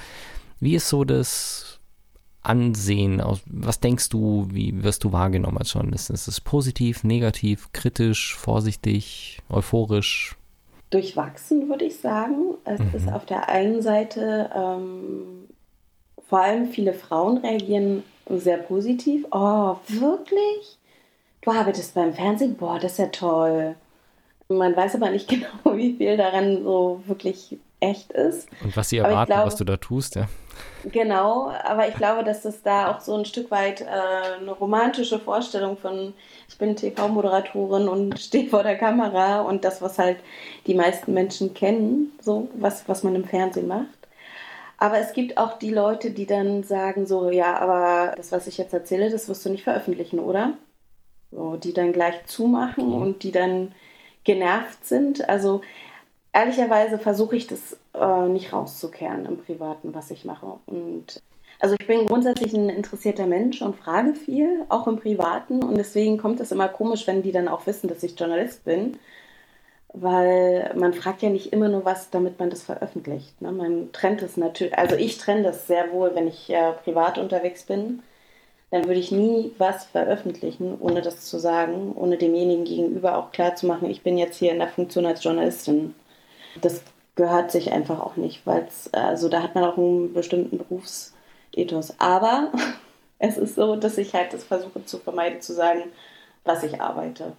wie ist so das Ansehen? Was denkst du, wie wirst du wahrgenommen als Journalistin? Ist es positiv, negativ, kritisch, vorsichtig, euphorisch? Durchwachsen, würde ich sagen. Es mhm. ist auf der einen Seite ähm, vor allem viele Frauen reagieren sehr positiv. Oh, wirklich? Du arbeitest beim Fernsehen? Boah, das ist ja toll. Man weiß aber nicht genau, wie viel daran so wirklich echt ist. Und was sie erwarten, glaube, was du da tust, ja. Genau, aber ich glaube, dass das da auch so ein Stück weit äh, eine romantische Vorstellung von, ich bin TV-Moderatorin und stehe vor der Kamera und das, was halt die meisten Menschen kennen, so was, was man im Fernsehen macht. Aber es gibt auch die Leute, die dann sagen so, ja, aber das, was ich jetzt erzähle, das wirst du nicht veröffentlichen, oder? So, die dann gleich zumachen mhm. und die dann genervt sind. Also ehrlicherweise versuche ich das äh, nicht rauszukehren im Privaten, was ich mache. Und also ich bin grundsätzlich ein interessierter Mensch und frage viel, auch im Privaten. Und deswegen kommt es immer komisch, wenn die dann auch wissen, dass ich Journalist bin. Weil man fragt ja nicht immer nur was, damit man das veröffentlicht. Ne? Man trennt es natürlich, also ich trenne das sehr wohl, wenn ich äh, privat unterwegs bin. Dann würde ich nie was veröffentlichen, ohne das zu sagen, ohne demjenigen gegenüber auch klar zu machen, ich bin jetzt hier in der Funktion als Journalistin. Das gehört sich einfach auch nicht, weil es, also da hat man auch einen bestimmten Berufsethos. Aber es ist so, dass ich halt das versuche zu vermeiden, zu sagen, was ich arbeite.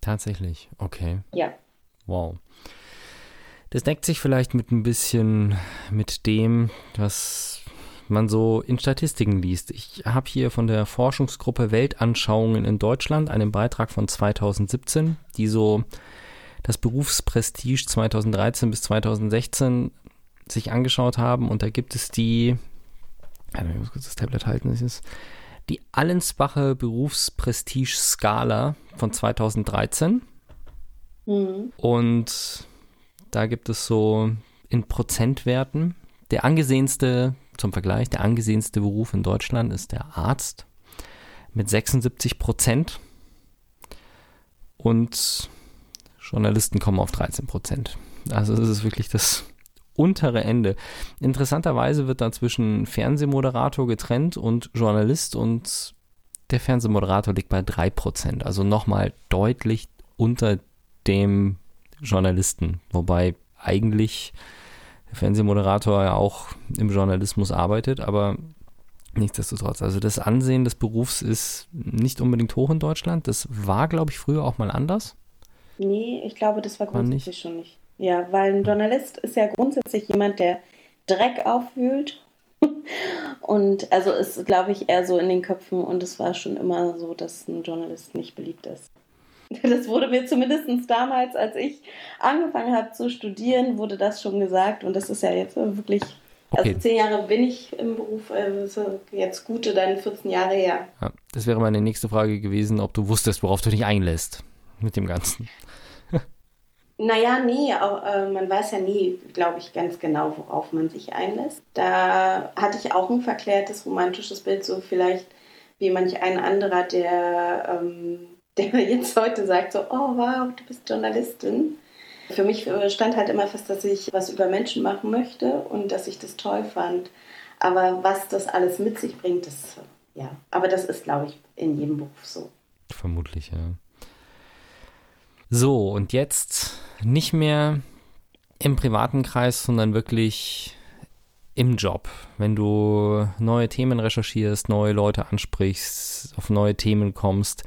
Tatsächlich, okay. Ja. Wow. Das deckt sich vielleicht mit ein bisschen mit dem, was man so in Statistiken liest. Ich habe hier von der Forschungsgruppe Weltanschauungen in Deutschland einen Beitrag von 2017, die so das Berufsprestige 2013 bis 2016 sich angeschaut haben und da gibt es die, ich muss kurz das Tablet halten, das ist die Allensbacher Berufsprestige-Skala von 2013. Mhm. Und da gibt es so in Prozentwerten. Der angesehenste, zum Vergleich, der angesehenste Beruf in Deutschland ist der Arzt mit 76 Prozent. Und Journalisten kommen auf 13 Prozent. Also es ist wirklich das untere Ende. Interessanterweise wird da zwischen Fernsehmoderator getrennt und Journalist und der Fernsehmoderator liegt bei 3 Prozent. Also nochmal deutlich unter dem Journalisten. Wobei eigentlich der Fernsehmoderator ja auch im Journalismus arbeitet, aber nichtsdestotrotz. Also das Ansehen des Berufs ist nicht unbedingt hoch in Deutschland. Das war, glaube ich, früher auch mal anders. Nee, ich glaube, das war grundsätzlich nicht. schon nicht. Ja, weil ein Journalist ist ja grundsätzlich jemand, der Dreck aufwühlt. und also ist, glaube ich, eher so in den Köpfen und es war schon immer so, dass ein Journalist nicht beliebt ist. Das wurde mir zumindest damals, als ich angefangen habe zu studieren, wurde das schon gesagt und das ist ja jetzt wirklich Okay. Also zehn Jahre bin ich im Beruf, also jetzt gute dann 14 Jahre her. Ja, das wäre meine nächste Frage gewesen, ob du wusstest, worauf du dich einlässt mit dem Ganzen. Naja, nee, auch, äh, man weiß ja nie, glaube ich, ganz genau, worauf man sich einlässt. Da hatte ich auch ein verklärtes romantisches Bild, so vielleicht wie manch ein anderer, der, ähm, der jetzt heute sagt, so, oh wow, du bist Journalistin. Für mich äh, stand halt immer fest, dass ich was über Menschen machen möchte und dass ich das toll fand. Aber was das alles mit sich bringt, das, ja, aber das ist, glaube ich, in jedem Beruf so. Vermutlich, ja. So, und jetzt nicht mehr im privaten Kreis, sondern wirklich im Job. Wenn du neue Themen recherchierst, neue Leute ansprichst, auf neue Themen kommst.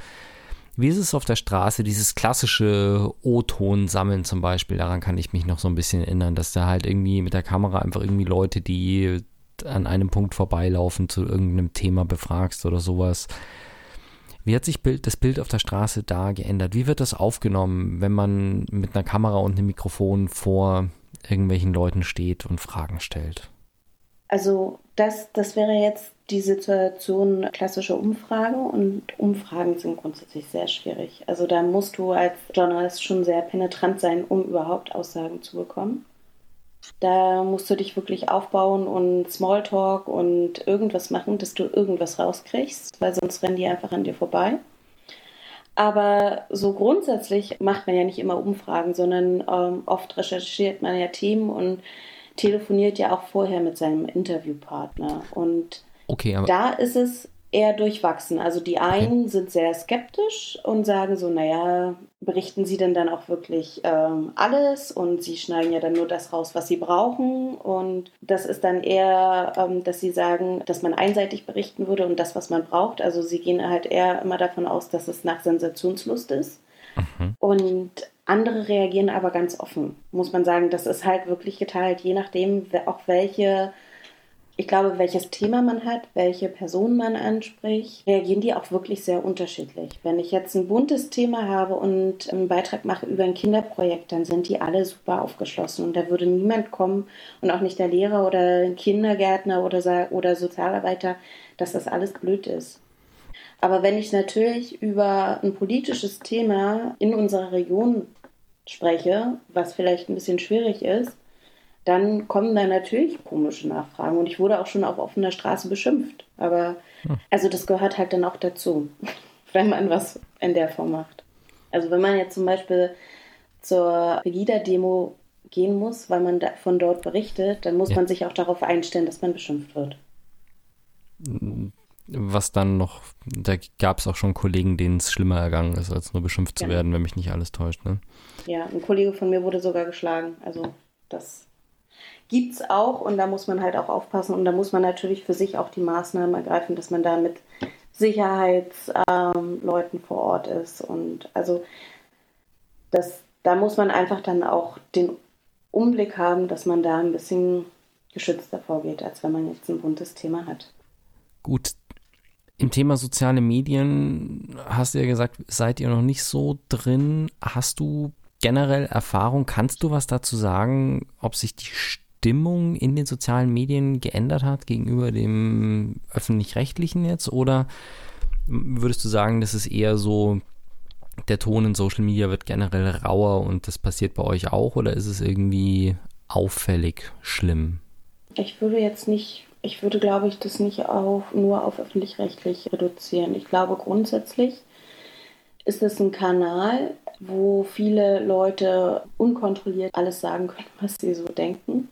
Wie ist es auf der Straße, dieses klassische O-Ton sammeln zum Beispiel? Daran kann ich mich noch so ein bisschen erinnern, dass da halt irgendwie mit der Kamera einfach irgendwie Leute, die an einem Punkt vorbeilaufen, zu irgendeinem Thema befragst oder sowas. Wie hat sich das Bild auf der Straße da geändert? Wie wird das aufgenommen, wenn man mit einer Kamera und einem Mikrofon vor irgendwelchen Leuten steht und Fragen stellt? Also das, das wäre jetzt die Situation klassischer Umfrage und Umfragen sind grundsätzlich sehr schwierig. Also da musst du als Journalist schon sehr penetrant sein, um überhaupt Aussagen zu bekommen. Da musst du dich wirklich aufbauen und Smalltalk und irgendwas machen, dass du irgendwas rauskriegst, weil sonst rennen die einfach an dir vorbei. Aber so grundsätzlich macht man ja nicht immer Umfragen, sondern ähm, oft recherchiert man ja Themen und telefoniert ja auch vorher mit seinem Interviewpartner. Und okay, da ist es eher durchwachsen. Also die einen okay. sind sehr skeptisch und sagen so, naja, berichten sie denn dann auch wirklich ähm, alles und sie schneiden ja dann nur das raus, was sie brauchen. Und das ist dann eher, ähm, dass sie sagen, dass man einseitig berichten würde und das, was man braucht. Also sie gehen halt eher immer davon aus, dass es nach Sensationslust ist. Mhm. Und Andere reagieren aber ganz offen, muss man sagen. Das ist halt wirklich geteilt, je nachdem, auch welche ich glaube, welches Thema man hat, welche Person man anspricht, reagieren die auch wirklich sehr unterschiedlich. Wenn ich jetzt ein buntes Thema habe und einen Beitrag mache über ein Kinderprojekt, dann sind die alle super aufgeschlossen und da würde niemand kommen und auch nicht der Lehrer oder ein Kindergärtner oder, oder Sozialarbeiter, dass das alles blöd ist. Aber wenn ich natürlich über ein politisches Thema in unserer Region spreche, was vielleicht ein bisschen schwierig ist, dann kommen da natürlich komische Nachfragen. Und ich wurde auch schon auf offener Straße beschimpft. Aber hm. also das gehört halt dann auch dazu, wenn man was in der Form macht. Also wenn man jetzt zum Beispiel zur Pegida-Demo gehen muss, weil man von dort berichtet, dann muss ja. man sich auch darauf einstellen, dass man beschimpft wird. Was dann noch, da gab es auch schon Kollegen, denen es schlimmer ergangen ist, als nur beschimpft zu ja. werden, wenn mich nicht alles täuscht. Ne? Ja, ein Kollege von mir wurde sogar geschlagen. Also das gibt es auch und da muss man halt auch aufpassen und da muss man natürlich für sich auch die Maßnahmen ergreifen, dass man da mit Sicherheitsleuten ähm, vor Ort ist und also das, da muss man einfach dann auch den Umblick haben, dass man da ein bisschen geschützter vorgeht, als wenn man jetzt ein buntes Thema hat. Gut, im Thema soziale Medien hast du ja gesagt, seid ihr noch nicht so drin. Hast du generell Erfahrung? Kannst du was dazu sagen, ob sich die Stimmung in den sozialen Medien geändert hat gegenüber dem öffentlich-rechtlichen jetzt? Oder würdest du sagen, das ist eher so, der Ton in Social Media wird generell rauer und das passiert bei euch auch? Oder ist es irgendwie auffällig schlimm? Ich würde jetzt nicht, ich würde, glaube ich, das nicht auf, nur auf öffentlich-rechtlich reduzieren. Ich glaube grundsätzlich ist es ein Kanal, wo viele Leute unkontrolliert alles sagen können, was sie so denken.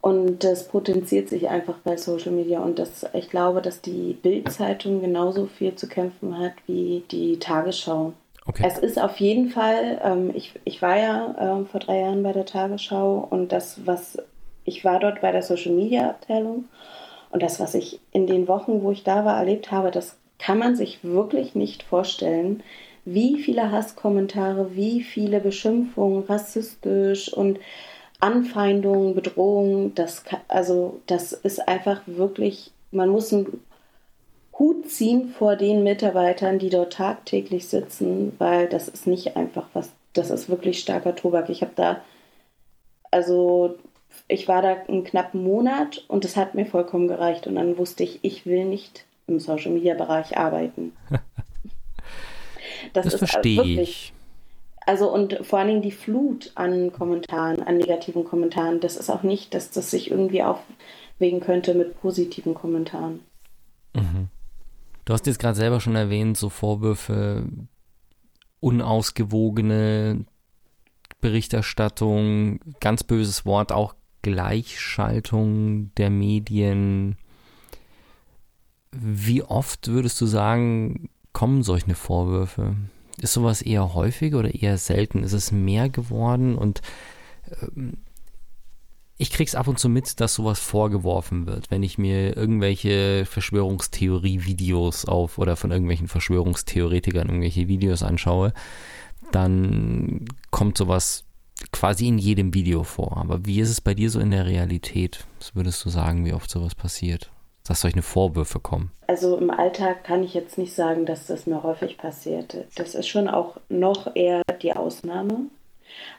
Und das potenziert sich einfach bei Social Media. Und das, ich glaube, dass die Bild-Zeitung genauso viel zu kämpfen hat wie die Tagesschau. Okay. Es ist auf jeden Fall, ähm, ich, ich war ja äh, vor drei Jahren bei der Tagesschau und das, was ich war dort bei der Social Media Abteilung und das, was ich in den Wochen, wo ich da war, erlebt habe, das kann man sich wirklich nicht vorstellen, wie viele Hasskommentare, wie viele Beschimpfungen, rassistisch und Anfeindungen, Bedrohungen, das, also das ist einfach wirklich, man muss einen Hut ziehen vor den Mitarbeitern, die dort tagtäglich sitzen, weil das ist nicht einfach was, das ist wirklich starker Tobak. Ich habe da, also ich war da einen knappen Monat und es hat mir vollkommen gereicht und dann wusste ich, ich will nicht im Social Media Bereich arbeiten. Das, das verstehe ich. Also und vor allen Dingen die Flut an Kommentaren, an negativen Kommentaren, das ist auch nicht, dass das sich irgendwie aufwägen könnte mit positiven Kommentaren. Mhm. Du hast jetzt gerade selber schon erwähnt, so Vorwürfe, unausgewogene Berichterstattung, ganz böses Wort, auch Gleichschaltung der Medien. Wie oft würdest du sagen, kommen solche Vorwürfe? Ist sowas eher häufig oder eher selten? Ist es mehr geworden? Und ähm, ich krieg's ab und zu mit, dass sowas vorgeworfen wird, wenn ich mir irgendwelche Verschwörungstheorie-Videos auf oder von irgendwelchen Verschwörungstheoretikern irgendwelche Videos anschaue, dann kommt sowas quasi in jedem Video vor. Aber wie ist es bei dir so in der Realität? Was würdest du sagen, wie oft sowas passiert? Dass solche Vorwürfe kommen? Also im Alltag kann ich jetzt nicht sagen, dass das mir häufig passiert. Das ist schon auch noch eher die Ausnahme.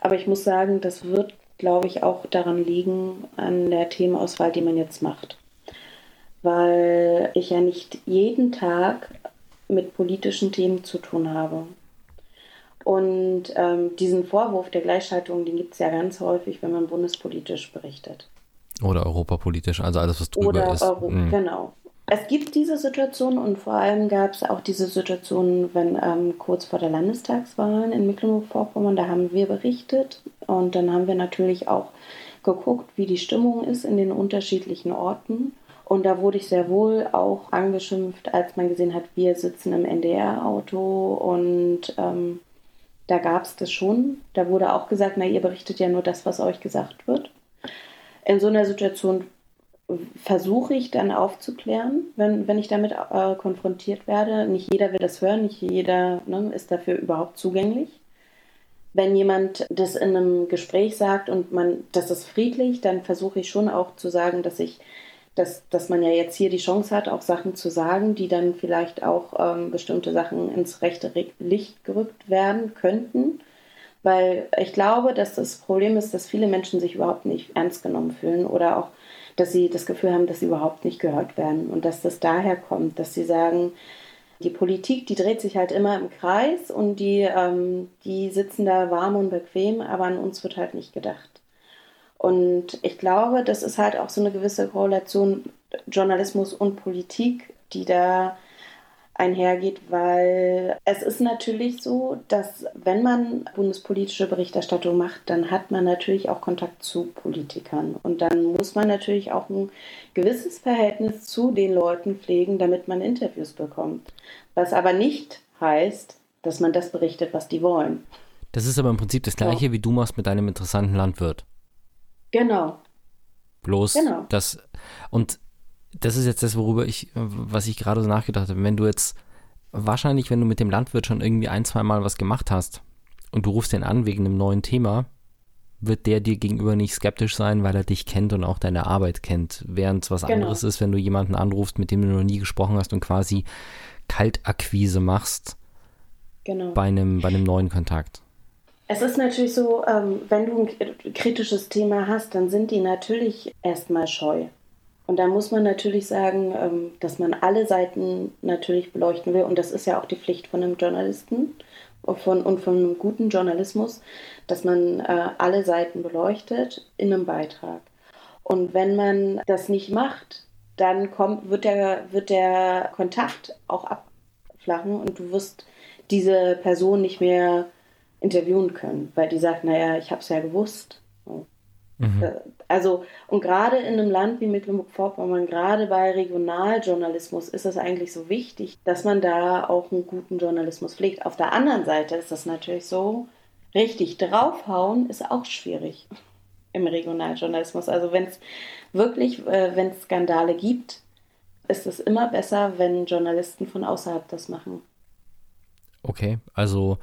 Aber ich muss sagen, das wird, glaube ich, auch daran liegen, an der Themenauswahl, die man jetzt macht. Weil ich ja nicht jeden Tag mit politischen Themen zu tun habe. Und ähm, diesen Vorwurf der Gleichschaltung, den gibt es ja ganz häufig, wenn man bundespolitisch berichtet. Oder europapolitisch, also alles, was drüber Oder ist. Euro, mhm. Genau. Es gibt diese Situation und vor allem gab es auch diese Situation, wenn ähm, kurz vor der Landestagswahl in Mecklenburg-Vorpommern, da haben wir berichtet und dann haben wir natürlich auch geguckt, wie die Stimmung ist in den unterschiedlichen Orten. Und da wurde ich sehr wohl auch angeschimpft, als man gesehen hat, wir sitzen im NDR-Auto und ähm, da gab es das schon. Da wurde auch gesagt, na, ihr berichtet ja nur das, was euch gesagt wird in so einer Situation versuche ich dann aufzuklären, wenn, wenn ich damit äh, konfrontiert werde. Nicht jeder will das hören, nicht jeder ne, ist dafür überhaupt zugänglich. wenn jemand das in einem Gespräch sagt und man, das ist friedlich, dann versuche ich schon auch zu sagen, dass ich, dass, dass man ja jetzt hier die Chance hat, auch Sachen zu sagen, die dann vielleicht auch ähm, bestimmte Sachen ins rechte Licht gerückt werden könnten. Weil ich glaube, dass das Problem ist, dass viele Menschen sich überhaupt nicht ernst genommen fühlen oder auch, dass sie das Gefühl haben, dass sie überhaupt nicht gehört werden und dass das daher kommt, dass sie sagen, die Politik, die dreht sich halt immer im Kreis und die, ähm, die sitzen da warm und bequem, aber an uns wird halt nicht gedacht. Und ich glaube, das ist halt auch so eine gewisse Korrelation Journalismus und Politik, die da einhergeht, weil es ist natürlich so, dass wenn man bundespolitische Berichterstattung macht, dann hat man natürlich auch Kontakt zu Politikern und dann muss man natürlich auch ein gewisses Verhältnis zu den Leuten pflegen, damit man Interviews bekommt. Was aber nicht heißt, dass man das berichtet, was die wollen. Das ist aber im Prinzip das gleiche, ja. wie du machst mit deinem interessanten Landwirt. Genau. Bloß genau. das und das ist jetzt das, worüber ich, was ich gerade so nachgedacht habe. Wenn du jetzt, wahrscheinlich, wenn du mit dem Landwirt schon irgendwie ein, zwei Mal was gemacht hast und du rufst den an wegen einem neuen Thema, wird der dir gegenüber nicht skeptisch sein, weil er dich kennt und auch deine Arbeit kennt. Während es was genau. anderes ist, wenn du jemanden anrufst, mit dem du noch nie gesprochen hast und quasi Kaltakquise machst genau. bei, einem, bei einem neuen Kontakt. Es ist natürlich so, ähm, wenn du ein kritisches Thema hast, dann sind die natürlich erstmal scheu. Und da muss man natürlich sagen, ähm, dass man alle Seiten natürlich beleuchten will. Und das ist ja auch die Pflicht von einem Journalisten und von einem guten Journalismus, dass man äh, alle Seiten beleuchtet in einem Beitrag. Und wenn man das nicht macht, dann kommt, wird, der, wird der Kontakt auch abflachen und du wirst diese Person nicht mehr interviewen können, weil die sagt, naja, ich habe es ja gewusst. Mhm. Äh, also, und gerade in einem Land wie Mecklenburg-Vorpommern, gerade bei Regionaljournalismus, ist es eigentlich so wichtig, dass man da auch einen guten Journalismus pflegt. Auf der anderen Seite ist das natürlich so, richtig draufhauen ist auch schwierig im Regionaljournalismus. Also, wenn es wirklich, äh, wenn es Skandale gibt, ist es immer besser, wenn Journalisten von außerhalb das machen. Okay, also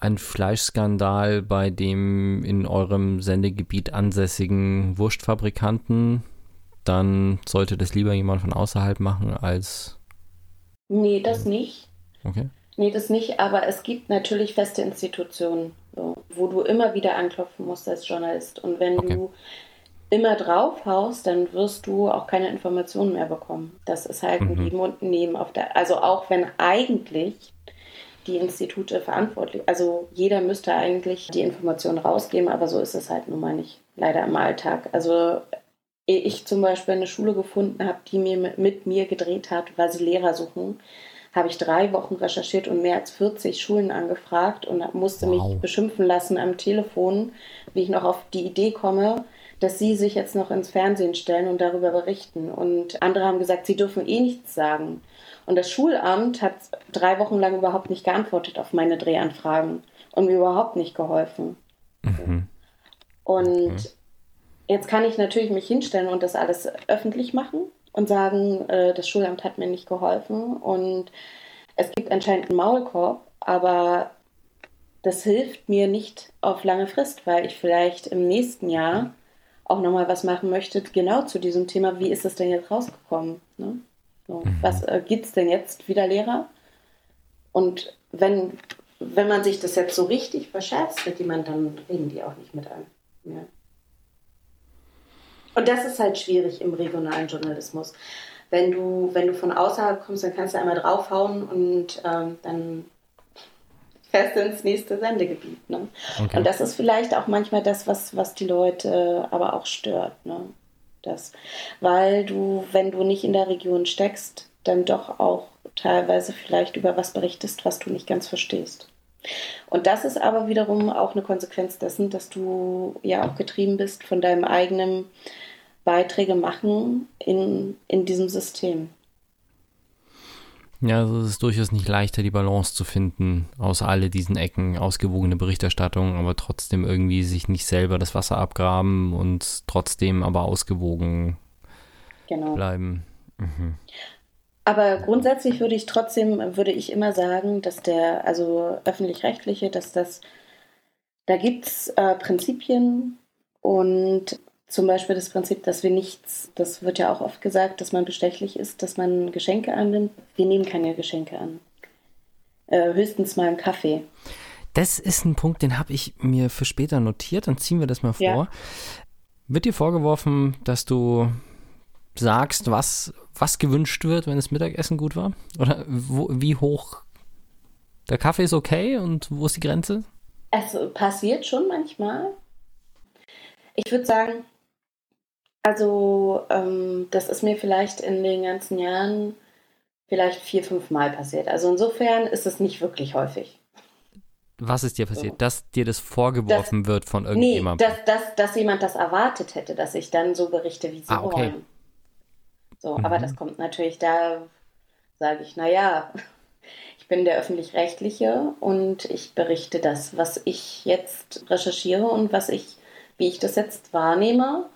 ein Fleischskandal bei dem in eurem Sendegebiet ansässigen Wurstfabrikanten, dann sollte das lieber jemand von außerhalb machen als. Nee, das nicht. Okay. Nee, das nicht, aber es gibt natürlich feste Institutionen, so, wo du immer wieder anklopfen musst als Journalist. Und wenn okay. du immer draufhaust, dann wirst du auch keine Informationen mehr bekommen. Das ist halt ein mhm. Geben und Nehmen auf der. Also auch wenn eigentlich die Institute verantwortlich. Also jeder müsste eigentlich die Informationen rausgeben, aber so ist es halt nun mal nicht, leider im Alltag. Also ich zum Beispiel eine Schule gefunden habe, die mir mit, mit mir gedreht hat, weil sie Lehrer suchen, habe ich drei Wochen recherchiert und mehr als 40 Schulen angefragt und musste wow. mich beschimpfen lassen am Telefon, wie ich noch auf die Idee komme, dass sie sich jetzt noch ins Fernsehen stellen und darüber berichten. Und andere haben gesagt, sie dürfen eh nichts sagen. Und das Schulamt hat drei Wochen lang überhaupt nicht geantwortet auf meine Drehanfragen und mir überhaupt nicht geholfen. Mhm. Und mhm. jetzt kann ich natürlich mich hinstellen und das alles öffentlich machen und sagen, äh, das Schulamt hat mir nicht geholfen und es gibt anscheinend einen Maulkorb, aber das hilft mir nicht auf lange Frist, weil ich vielleicht im nächsten Jahr auch nochmal was machen möchte, genau zu diesem Thema, wie ist es denn jetzt rausgekommen? Ne? So, mhm. Was äh, gibt es denn jetzt wieder Lehrer? Und wenn, wenn man sich das jetzt so richtig verscherzt mit jemandem, dann reden die auch nicht mit einem. Ja. Und das ist halt schwierig im regionalen Journalismus. Wenn du, wenn du von außerhalb kommst, dann kannst du einmal draufhauen und ähm, dann fährst du ins nächste Sendegebiet. Ne? Okay. Und das ist vielleicht auch manchmal das, was, was die Leute aber auch stört. Ne? Das, weil du, wenn du nicht in der Region steckst, dann doch auch teilweise vielleicht über was berichtest, was du nicht ganz verstehst. Und das ist aber wiederum auch eine Konsequenz dessen, dass du ja auch getrieben bist von deinem eigenen Beiträge machen in, in diesem System. Ja, also es ist durchaus nicht leichter, die Balance zu finden aus all diesen Ecken, ausgewogene Berichterstattung, aber trotzdem irgendwie sich nicht selber das Wasser abgraben und trotzdem aber ausgewogen genau. bleiben. Mhm. Aber grundsätzlich würde ich trotzdem, würde ich immer sagen, dass der, also öffentlich-rechtliche, dass das Da gibt es äh, Prinzipien und zum Beispiel das Prinzip, dass wir nichts, das wird ja auch oft gesagt, dass man bestechlich ist, dass man Geschenke annimmt. Wir nehmen keine Geschenke an. Äh, höchstens mal einen Kaffee. Das ist ein Punkt, den habe ich mir für später notiert. Dann ziehen wir das mal vor. Ja. Wird dir vorgeworfen, dass du sagst, was, was gewünscht wird, wenn das Mittagessen gut war? Oder wo, wie hoch der Kaffee ist okay und wo ist die Grenze? Es passiert schon manchmal. Ich würde sagen, also ähm, das ist mir vielleicht in den ganzen Jahren vielleicht vier, fünf Mal passiert. Also insofern ist es nicht wirklich häufig. Was ist dir passiert? So. Dass dir das vorgeworfen das, wird von irgendjemandem? Nee, dass, dass, dass jemand das erwartet hätte, dass ich dann so berichte, wie sie ah, okay. wollen. So, mhm. aber das kommt natürlich, da sage ich, naja, ich bin der öffentlich-rechtliche und ich berichte das, was ich jetzt recherchiere und was ich, wie ich das jetzt wahrnehme.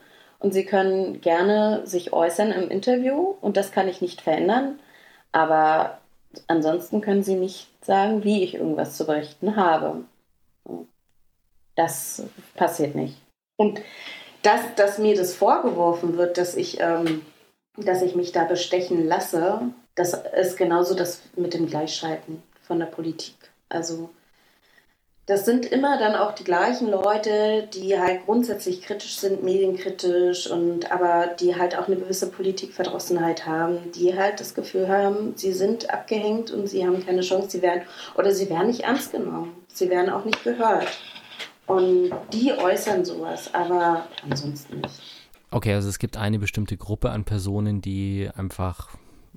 Und Sie können gerne sich äußern im Interview und das kann ich nicht verändern. Aber ansonsten können Sie nicht sagen, wie ich irgendwas zu berichten habe. Das passiert nicht. Und dass, dass mir das vorgeworfen wird, dass ich, ähm, dass ich mich da bestechen lasse, das ist genauso das mit dem Gleichschalten von der Politik. Also das sind immer dann auch die gleichen Leute, die halt grundsätzlich kritisch sind, medienkritisch und aber die halt auch eine gewisse Politikverdrossenheit haben, die halt das Gefühl haben, sie sind abgehängt und sie haben keine Chance, sie werden oder sie werden nicht ernst genommen, sie werden auch nicht gehört. Und die äußern sowas, aber ansonsten nicht. Okay, also es gibt eine bestimmte Gruppe an Personen, die einfach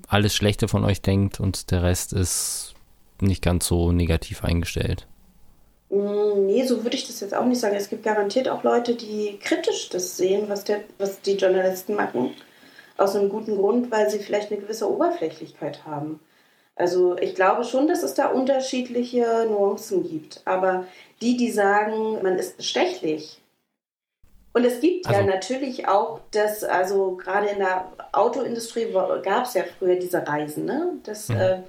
alles Schlechte von euch denkt und der Rest ist nicht ganz so negativ eingestellt. Mm, nee, so würde ich das jetzt auch nicht sagen. Es gibt garantiert auch Leute, die kritisch das sehen, was, der, was die Journalisten machen. Aus einem guten Grund, weil sie vielleicht eine gewisse Oberflächlichkeit haben. Also ich glaube schon, dass es da unterschiedliche Nuancen gibt. Aber die, die sagen, man ist bestechlich. Und es gibt also, ja natürlich auch das, also gerade in der Autoindustrie gab es ja früher diese Reisen, ne? Das, mhm. äh,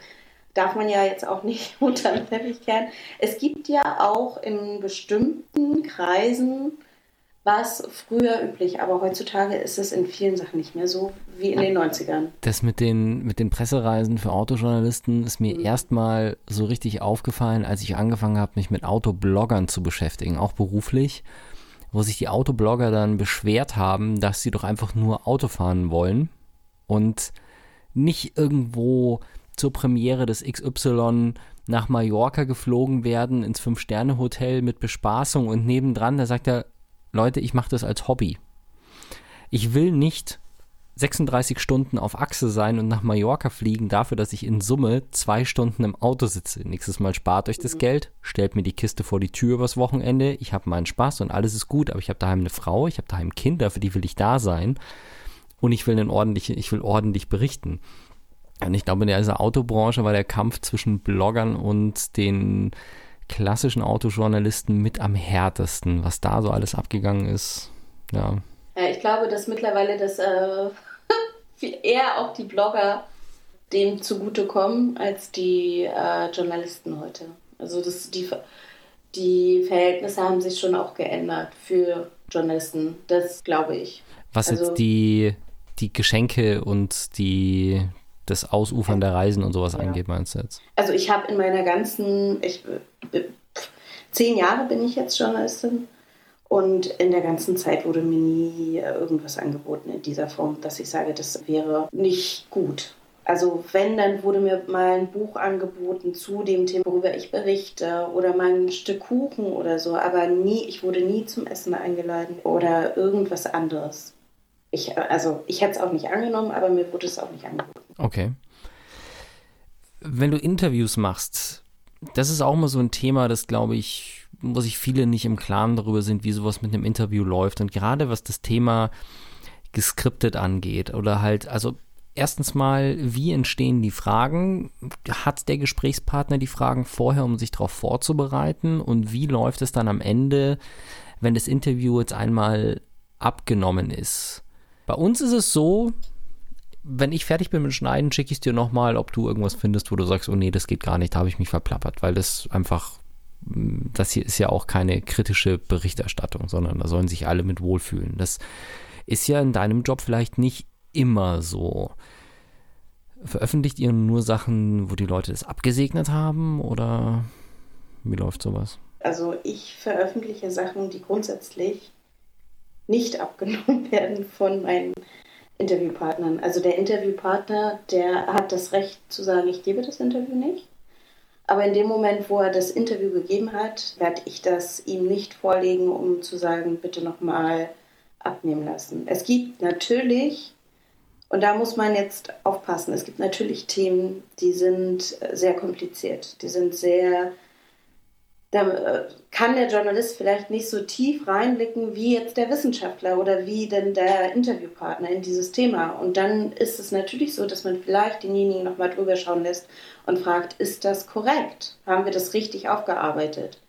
darf man ja jetzt auch nicht unter den Teppich kehren. Es gibt ja auch in bestimmten Kreisen was früher üblich, aber heutzutage ist es in vielen Sachen nicht mehr so wie in den 90ern. Das mit den, mit den Pressereisen für Autojournalisten ist mir mhm. erstmal so richtig aufgefallen, als ich angefangen habe, mich mit Autobloggern zu beschäftigen, auch beruflich, wo sich die Autoblogger dann beschwert haben, dass sie doch einfach nur Auto fahren wollen und nicht irgendwo zur Premiere des XY nach Mallorca geflogen werden, ins Fünf-Sterne-Hotel mit Bespaßung und nebendran, da sagt er, Leute, ich mache das als Hobby. Ich will nicht 36 Stunden auf Achse sein und nach Mallorca fliegen dafür, dass ich in Summe zwei Stunden im Auto sitze. Nächstes Mal spart euch das mhm. Geld, stellt mir die Kiste vor die Tür übers Wochenende, ich habe meinen Spaß und alles ist gut, aber ich habe daheim eine Frau, ich habe daheim Kinder, für die will ich da sein und ich will einen ordentlichen, ich will ordentlich berichten. Und ich glaube, in dieser Autobranche war der Kampf zwischen Bloggern und den klassischen Autojournalisten mit am härtesten, was da so alles abgegangen ist. Ja. ja ich glaube, dass mittlerweile das äh, eher auch die Blogger dem zugutekommen als die äh, Journalisten heute. Also das, die, die Verhältnisse haben sich schon auch geändert für Journalisten, das glaube ich. Was also, jetzt die, die Geschenke und die das Ausufern der Reisen und sowas ja. angeht, meinst du jetzt? Also ich habe in meiner ganzen, ich, zehn Jahre bin ich jetzt Journalistin und in der ganzen Zeit wurde mir nie irgendwas angeboten in dieser Form, dass ich sage, das wäre nicht gut. Also wenn, dann wurde mir mal ein Buch angeboten zu dem Thema, worüber ich berichte oder mal ein Stück Kuchen oder so, aber nie, ich wurde nie zum Essen eingeladen oder irgendwas anderes. Ich, also ich hätte es auch nicht angenommen, aber mir wurde es auch nicht angeboten. Okay. Wenn du Interviews machst, das ist auch immer so ein Thema, das glaube ich, wo sich viele nicht im Klaren darüber sind, wie sowas mit einem Interview läuft. Und gerade was das Thema geskriptet angeht oder halt, also erstens mal, wie entstehen die Fragen? Hat der Gesprächspartner die Fragen vorher, um sich darauf vorzubereiten? Und wie läuft es dann am Ende, wenn das Interview jetzt einmal abgenommen ist? Bei uns ist es so, wenn ich fertig bin mit Schneiden, schicke ich es dir nochmal, ob du irgendwas findest, wo du sagst, oh nee, das geht gar nicht, da habe ich mich verplappert, weil das einfach das hier ist ja auch keine kritische Berichterstattung, sondern da sollen sich alle mit wohlfühlen. Das ist ja in deinem Job vielleicht nicht immer so. Veröffentlicht ihr nur Sachen, wo die Leute das abgesegnet haben oder wie läuft sowas? Also ich veröffentliche Sachen, die grundsätzlich nicht abgenommen werden von meinen Interviewpartnern. Also der Interviewpartner, der hat das Recht zu sagen, ich gebe das Interview nicht. Aber in dem Moment, wo er das Interview gegeben hat, werde ich das ihm nicht vorlegen, um zu sagen, bitte nochmal abnehmen lassen. Es gibt natürlich, und da muss man jetzt aufpassen, es gibt natürlich Themen, die sind sehr kompliziert, die sind sehr da äh, kann der Journalist vielleicht nicht so tief reinblicken wie jetzt der Wissenschaftler oder wie denn der Interviewpartner in dieses Thema. Und dann ist es natürlich so, dass man vielleicht denjenigen nochmal drüber schauen lässt und fragt, ist das korrekt? Haben wir das richtig aufgearbeitet?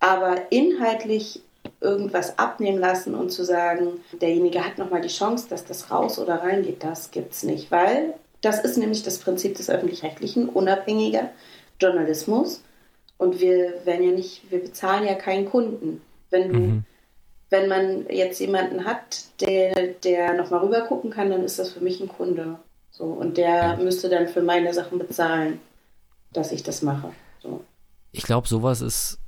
Aber inhaltlich irgendwas abnehmen lassen und zu sagen, derjenige hat nochmal die Chance, dass das raus oder reingeht, das gibt es nicht. Weil das ist nämlich das Prinzip des öffentlich-rechtlichen, unabhängiger Journalismus. Und wir werden ja nicht, wir bezahlen ja keinen Kunden. Wenn du, mhm. wenn man jetzt jemanden hat, der, der nochmal rüber gucken kann, dann ist das für mich ein Kunde. So, und der müsste dann für meine Sachen bezahlen, dass ich das mache. So. Ich glaube, sowas ist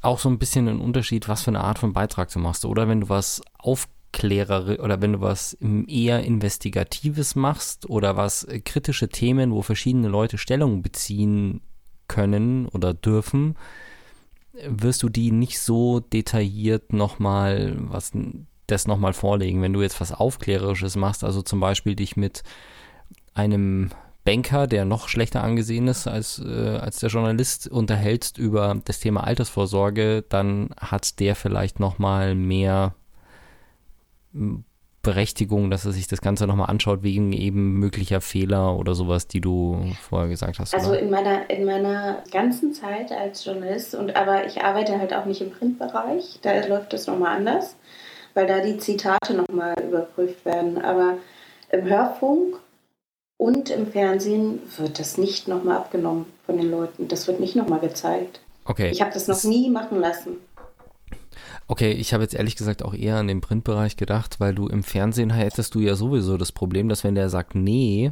auch so ein bisschen ein Unterschied, was für eine Art von Beitrag du machst. Oder wenn du was aufklärere oder wenn du was eher Investigatives machst oder was äh, kritische Themen, wo verschiedene Leute Stellung beziehen können oder dürfen, wirst du die nicht so detailliert nochmal, was das nochmal vorlegen. Wenn du jetzt was Aufklärerisches machst, also zum Beispiel dich mit einem Banker, der noch schlechter angesehen ist als, äh, als der Journalist, unterhältst über das Thema Altersvorsorge, dann hat der vielleicht nochmal mehr Berechtigung, dass er sich das Ganze nochmal anschaut, wegen eben möglicher Fehler oder sowas, die du vorher gesagt hast. Also in meiner, in meiner ganzen Zeit als Journalist, und aber ich arbeite halt auch nicht im Printbereich, da läuft das nochmal anders, weil da die Zitate nochmal überprüft werden. Aber im Hörfunk und im Fernsehen wird das nicht nochmal abgenommen von den Leuten. Das wird nicht nochmal gezeigt. Okay. Ich habe das noch nie machen lassen. Okay, ich habe jetzt ehrlich gesagt auch eher an den Printbereich gedacht, weil du im Fernsehen hättest du ja sowieso das Problem, dass wenn der sagt, nee,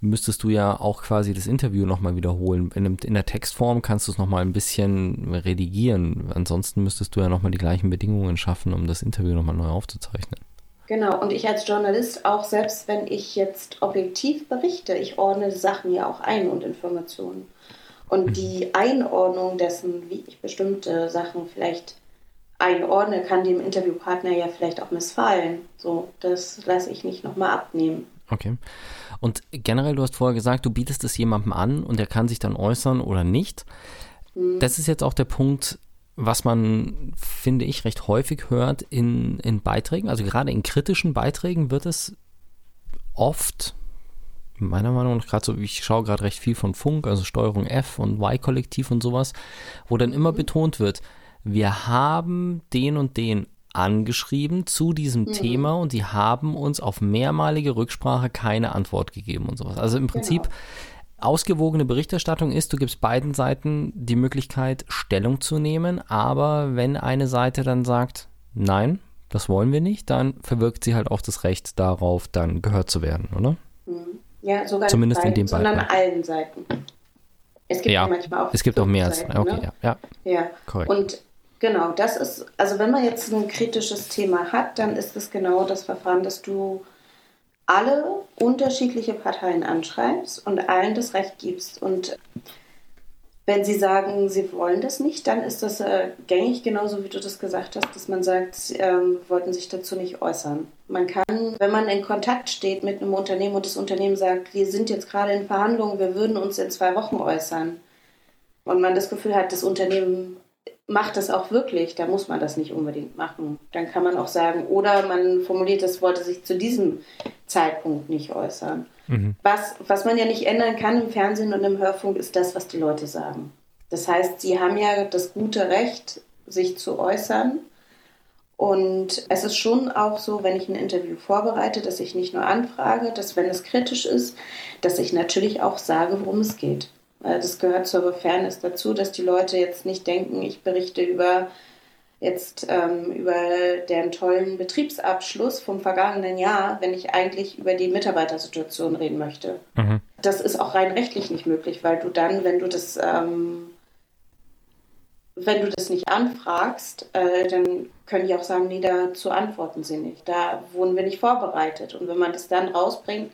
müsstest du ja auch quasi das Interview nochmal wiederholen. In, in, der Textform kannst du es nochmal ein bisschen redigieren. Ansonsten müsstest du ja nochmal die gleichen Bedingungen schaffen, um das Interview nochmal neu aufzuzeichnen. Genau, und ich als Journalist auch, selbst wenn ich jetzt objektiv berichte, ich ordne Sachen ja auch ein und Informationen. Und mhm. die Einordnung dessen, wie ich bestimmte Sachen vielleicht einordne, kann dem Interviewpartner ja vielleicht auch missfallen. So, das lasse ich nicht nochmal abnehmen. Okay. Und generell, du hast vorher gesagt, du bietest es jemandem an und er kann sich dann äußern oder nicht. Hm. Das ist jetzt auch der Punkt, was man, finde ich, recht häufig hört in, in Beiträgen. Also gerade in kritischen Beiträgen wird es oft, meiner Meinung nach, gerade so, ich schaue gerade recht viel von Funk, also Steuerung F und Y-Kollektiv und sowas, wo dann immer mhm. betont wird, wir haben den und den angeschrieben zu diesem mhm. Thema und die haben uns auf mehrmalige Rücksprache keine Antwort gegeben und sowas. Also im Prinzip genau. ausgewogene Berichterstattung ist, du gibst beiden Seiten die Möglichkeit, Stellung zu nehmen, aber wenn eine Seite dann sagt, nein, das wollen wir nicht, dann verwirkt sie halt auch das Recht darauf, dann gehört zu werden, oder? Mhm. Ja, sogar Zumindest beiden, in dem sondern allen Seiten. Es gibt ja, manchmal auch. Es gibt auch mehr als. Seiten, okay, ne? ja, ja. Ja, korrekt. Und Genau, das ist, also wenn man jetzt ein kritisches Thema hat, dann ist es genau das Verfahren, dass du alle unterschiedliche Parteien anschreibst und allen das Recht gibst. Und wenn sie sagen, sie wollen das nicht, dann ist das äh, gängig, genauso wie du das gesagt hast, dass man sagt, ähm, wollten sich dazu nicht äußern. Man kann, wenn man in Kontakt steht mit einem Unternehmen und das Unternehmen sagt, wir sind jetzt gerade in Verhandlungen, wir würden uns in zwei Wochen äußern, und man das Gefühl hat, das Unternehmen macht das auch wirklich, da muss man das nicht unbedingt machen. Dann kann man auch sagen, oder man formuliert, das wollte sich zu diesem Zeitpunkt nicht äußern. Mhm. Was, was man ja nicht ändern kann im Fernsehen und im Hörfunk, ist das, was die Leute sagen. Das heißt, sie haben ja das gute Recht, sich zu äußern. Und es ist schon auch so, wenn ich ein Interview vorbereite, dass ich nicht nur anfrage, dass wenn es kritisch ist, dass ich natürlich auch sage, worum es geht. Das gehört zur Fairness dazu, dass die Leute jetzt nicht denken, ich berichte über jetzt ähm, über den tollen Betriebsabschluss vom vergangenen Jahr, wenn ich eigentlich über die Mitarbeitersituation reden möchte. Mhm. Das ist auch rein rechtlich nicht möglich, weil du dann, wenn du das, ähm, wenn du das nicht anfragst, äh, dann können die auch sagen, nee, dazu antworten sie nicht. Da wurden wir nicht vorbereitet. Und wenn man das dann rausbringt,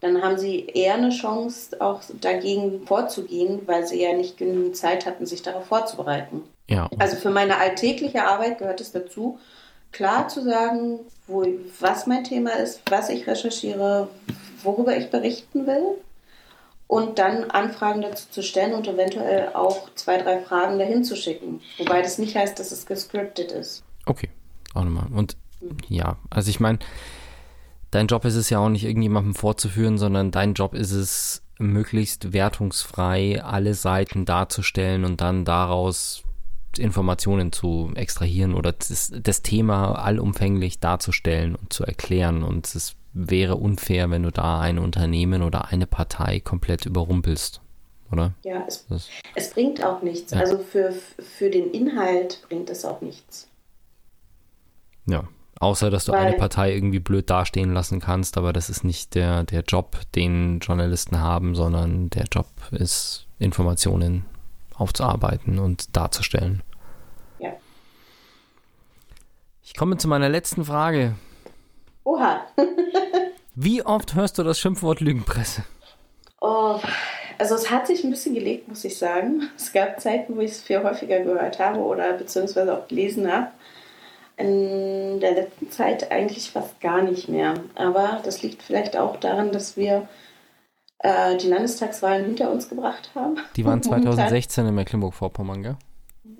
dann haben sie eher eine Chance, auch dagegen vorzugehen, weil sie ja nicht genügend Zeit hatten, sich darauf vorzubereiten. Ja. Also für meine alltägliche Arbeit gehört es dazu, klar zu sagen, wo, was mein Thema ist, was ich recherchiere, worüber ich berichten will und dann Anfragen dazu zu stellen und eventuell auch zwei, drei Fragen dahin zu schicken. Wobei das nicht heißt, dass es gescriptet ist. Okay, auch nochmal. Und ja, also ich meine, dein Job ist es ja auch nicht irgendjemandem vorzuführen, sondern dein Job ist es, möglichst wertungsfrei alle Seiten darzustellen und dann daraus Informationen zu extrahieren oder das, das, Thema allumfänglich darzustellen und zu erklären. Und es wäre unfair, wenn du da ein Unternehmen oder eine Partei komplett überrumpelst, oder? Ja, es, es bringt auch nichts. Ja. Also für, für den Inhalt bringt es auch nichts. Ja, außer dass du Weil, eine Partei irgendwie blöd dastehen lassen kannst, aber das ist nicht der, der Job, den Journalisten haben, sondern der Job ist, Informationen aufzuarbeiten und darzustellen. Ja. Ich komme zu meiner letzten Frage. Oha. Wie oft hörst du das Schimpfwort Lügenpresse? Oh, also es hat sich ein bisschen gelegt, muss ich sagen. Es gab Zeiten, wo ich es viel häufiger gehört habe oder beziehungsweise auch gelesen habe. In der letzten Zeit eigentlich fast gar nicht mehr. Aber das liegt vielleicht auch daran, dass wir äh, die Landestagswahlen hinter uns gebracht haben. Die waren 2016 in Mecklenburg-Vorpommern, gell?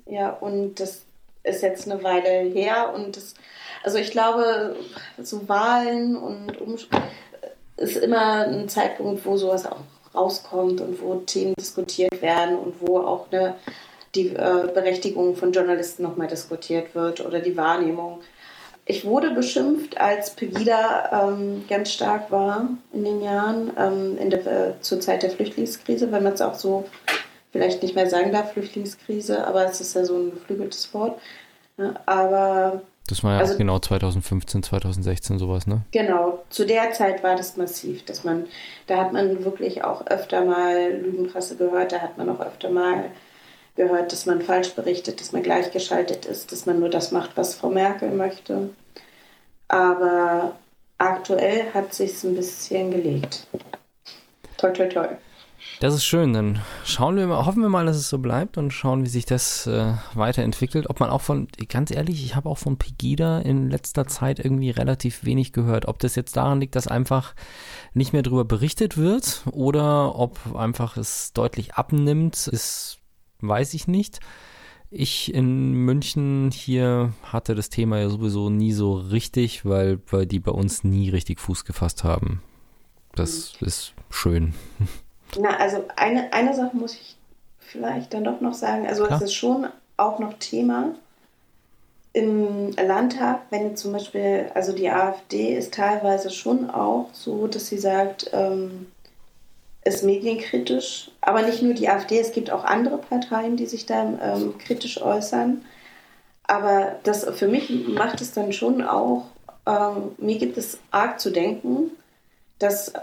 Ja, und das ist jetzt eine Weile her und das, also ich glaube, so Wahlen und um, ist immer ein Zeitpunkt, wo sowas auch rauskommt und wo Themen diskutiert werden und wo auch eine, die äh, Berechtigung von Journalisten nochmal diskutiert wird oder die Wahrnehmung. Ich wurde beschimpft, als Pegida ähm, ganz stark war in den Jahren, ähm, in der, äh, zur Zeit der Flüchtlingskrise, wenn man es auch so vielleicht nicht mehr sagen darf, Flüchtlingskrise, aber es ist ja so ein geflügeltes Wort. Aber. Das war ja also, genau 2015, 2016 sowas, ne? Genau, zu der Zeit war das massiv, dass man, da hat man wirklich auch öfter mal Lügenpresse gehört, da hat man auch öfter mal gehört, dass man falsch berichtet, dass man gleichgeschaltet ist, dass man nur das macht, was Frau Merkel möchte. Aber aktuell hat sich ein bisschen gelegt. Toi, toi, toi. Das ist schön. Dann schauen wir mal, hoffen wir mal, dass es so bleibt und schauen, wie sich das äh, weiterentwickelt. Ob man auch von, ganz ehrlich, ich habe auch von Pegida in letzter Zeit irgendwie relativ wenig gehört. Ob das jetzt daran liegt, dass einfach nicht mehr darüber berichtet wird oder ob einfach es deutlich abnimmt, ist weiß ich nicht. Ich in München hier hatte das Thema ja sowieso nie so richtig, weil, weil die bei uns nie richtig Fuß gefasst haben. Das mhm. ist schön. Na, also eine, eine Sache muss ich vielleicht dann doch noch sagen. Also Klar. es ist schon auch noch Thema im Landtag, wenn zum Beispiel, also die AfD ist teilweise schon auch so, dass sie sagt, ähm, ist medienkritisch, aber nicht nur die AfD, es gibt auch andere Parteien, die sich da ähm, kritisch äußern. Aber das für mich macht es dann schon auch, ähm, mir gibt es arg zu denken, dass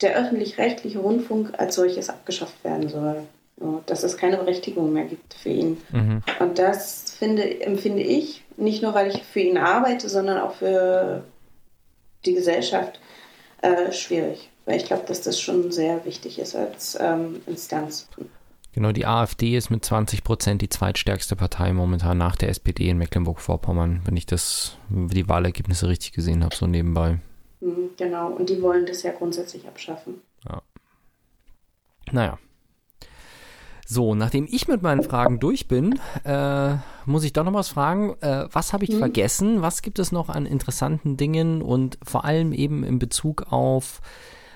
der öffentlich-rechtliche Rundfunk als solches abgeschafft werden soll. So, dass es keine Berechtigung mehr gibt für ihn. Mhm. Und das finde, empfinde ich, nicht nur weil ich für ihn arbeite, sondern auch für die Gesellschaft äh, schwierig. Weil ich glaube, dass das schon sehr wichtig ist als ähm, Instanz. Genau, die AfD ist mit 20 Prozent die zweitstärkste Partei momentan nach der SPD in Mecklenburg-Vorpommern, wenn ich das, die Wahlergebnisse richtig gesehen habe, so nebenbei. Mhm, genau, und die wollen das ja grundsätzlich abschaffen. Ja. Naja. So, nachdem ich mit meinen Fragen durch bin, äh, muss ich doch noch was fragen. Äh, was habe ich hm. vergessen? Was gibt es noch an interessanten Dingen und vor allem eben in Bezug auf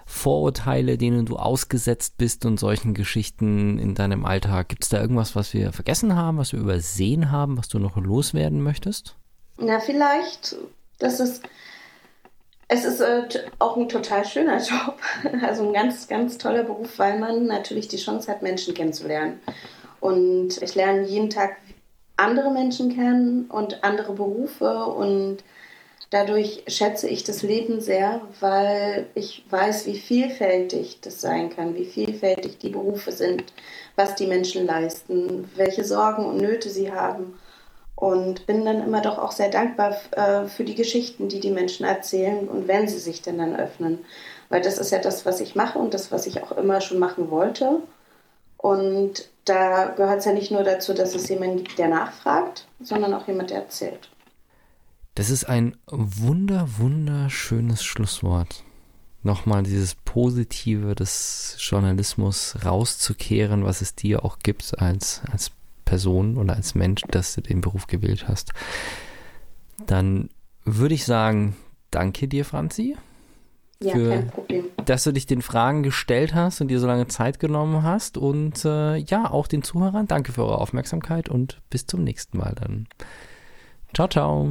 Vorurteile, denen du ausgesetzt bist und solchen Geschichten in deinem Alltag? Gibt es da irgendwas, was wir vergessen haben, was wir übersehen haben, was du noch loswerden möchtest? Na, vielleicht, dass es Es ist äh, auch ein total schöner Job, also ein ganz, ganz toller Beruf, weil man natürlich die Chance hat, Menschen kennenzulernen. Und ich lerne jeden Tag andere Menschen kennen und andere Berufe und dadurch schätze ich das Leben sehr, weil ich weiß, wie vielfältig das sein kann, wie vielfältig die Berufe sind, was die Menschen leisten, welche Sorgen und Nöte sie haben. Und bin dann immer doch auch sehr dankbar äh, für die Geschichten, die die Menschen erzählen und wenn sie sich denn dann öffnen. Weil das ist ja das, was ich mache und das, was ich auch immer schon machen wollte. Und da gehört es ja nicht nur dazu, dass es jemanden gibt, der nachfragt, sondern auch jemand, der erzählt. Das ist ein wunder, wunderschönes Schlusswort. Nochmal dieses Positive des Journalismus rauszukehren, was es dir auch gibt als, als Person oder als Mensch, dass du den Beruf gewählt hast. Dann würde ich sagen, danke dir, Franzi. Ja, für, kein Problem. dass du dich den Fragen gestellt hast und dir so lange Zeit genommen hast. Und äh, ja, auch den Zuhörern, danke für eure Aufmerksamkeit und bis zum nächsten Mal dann. Ciao, ciao.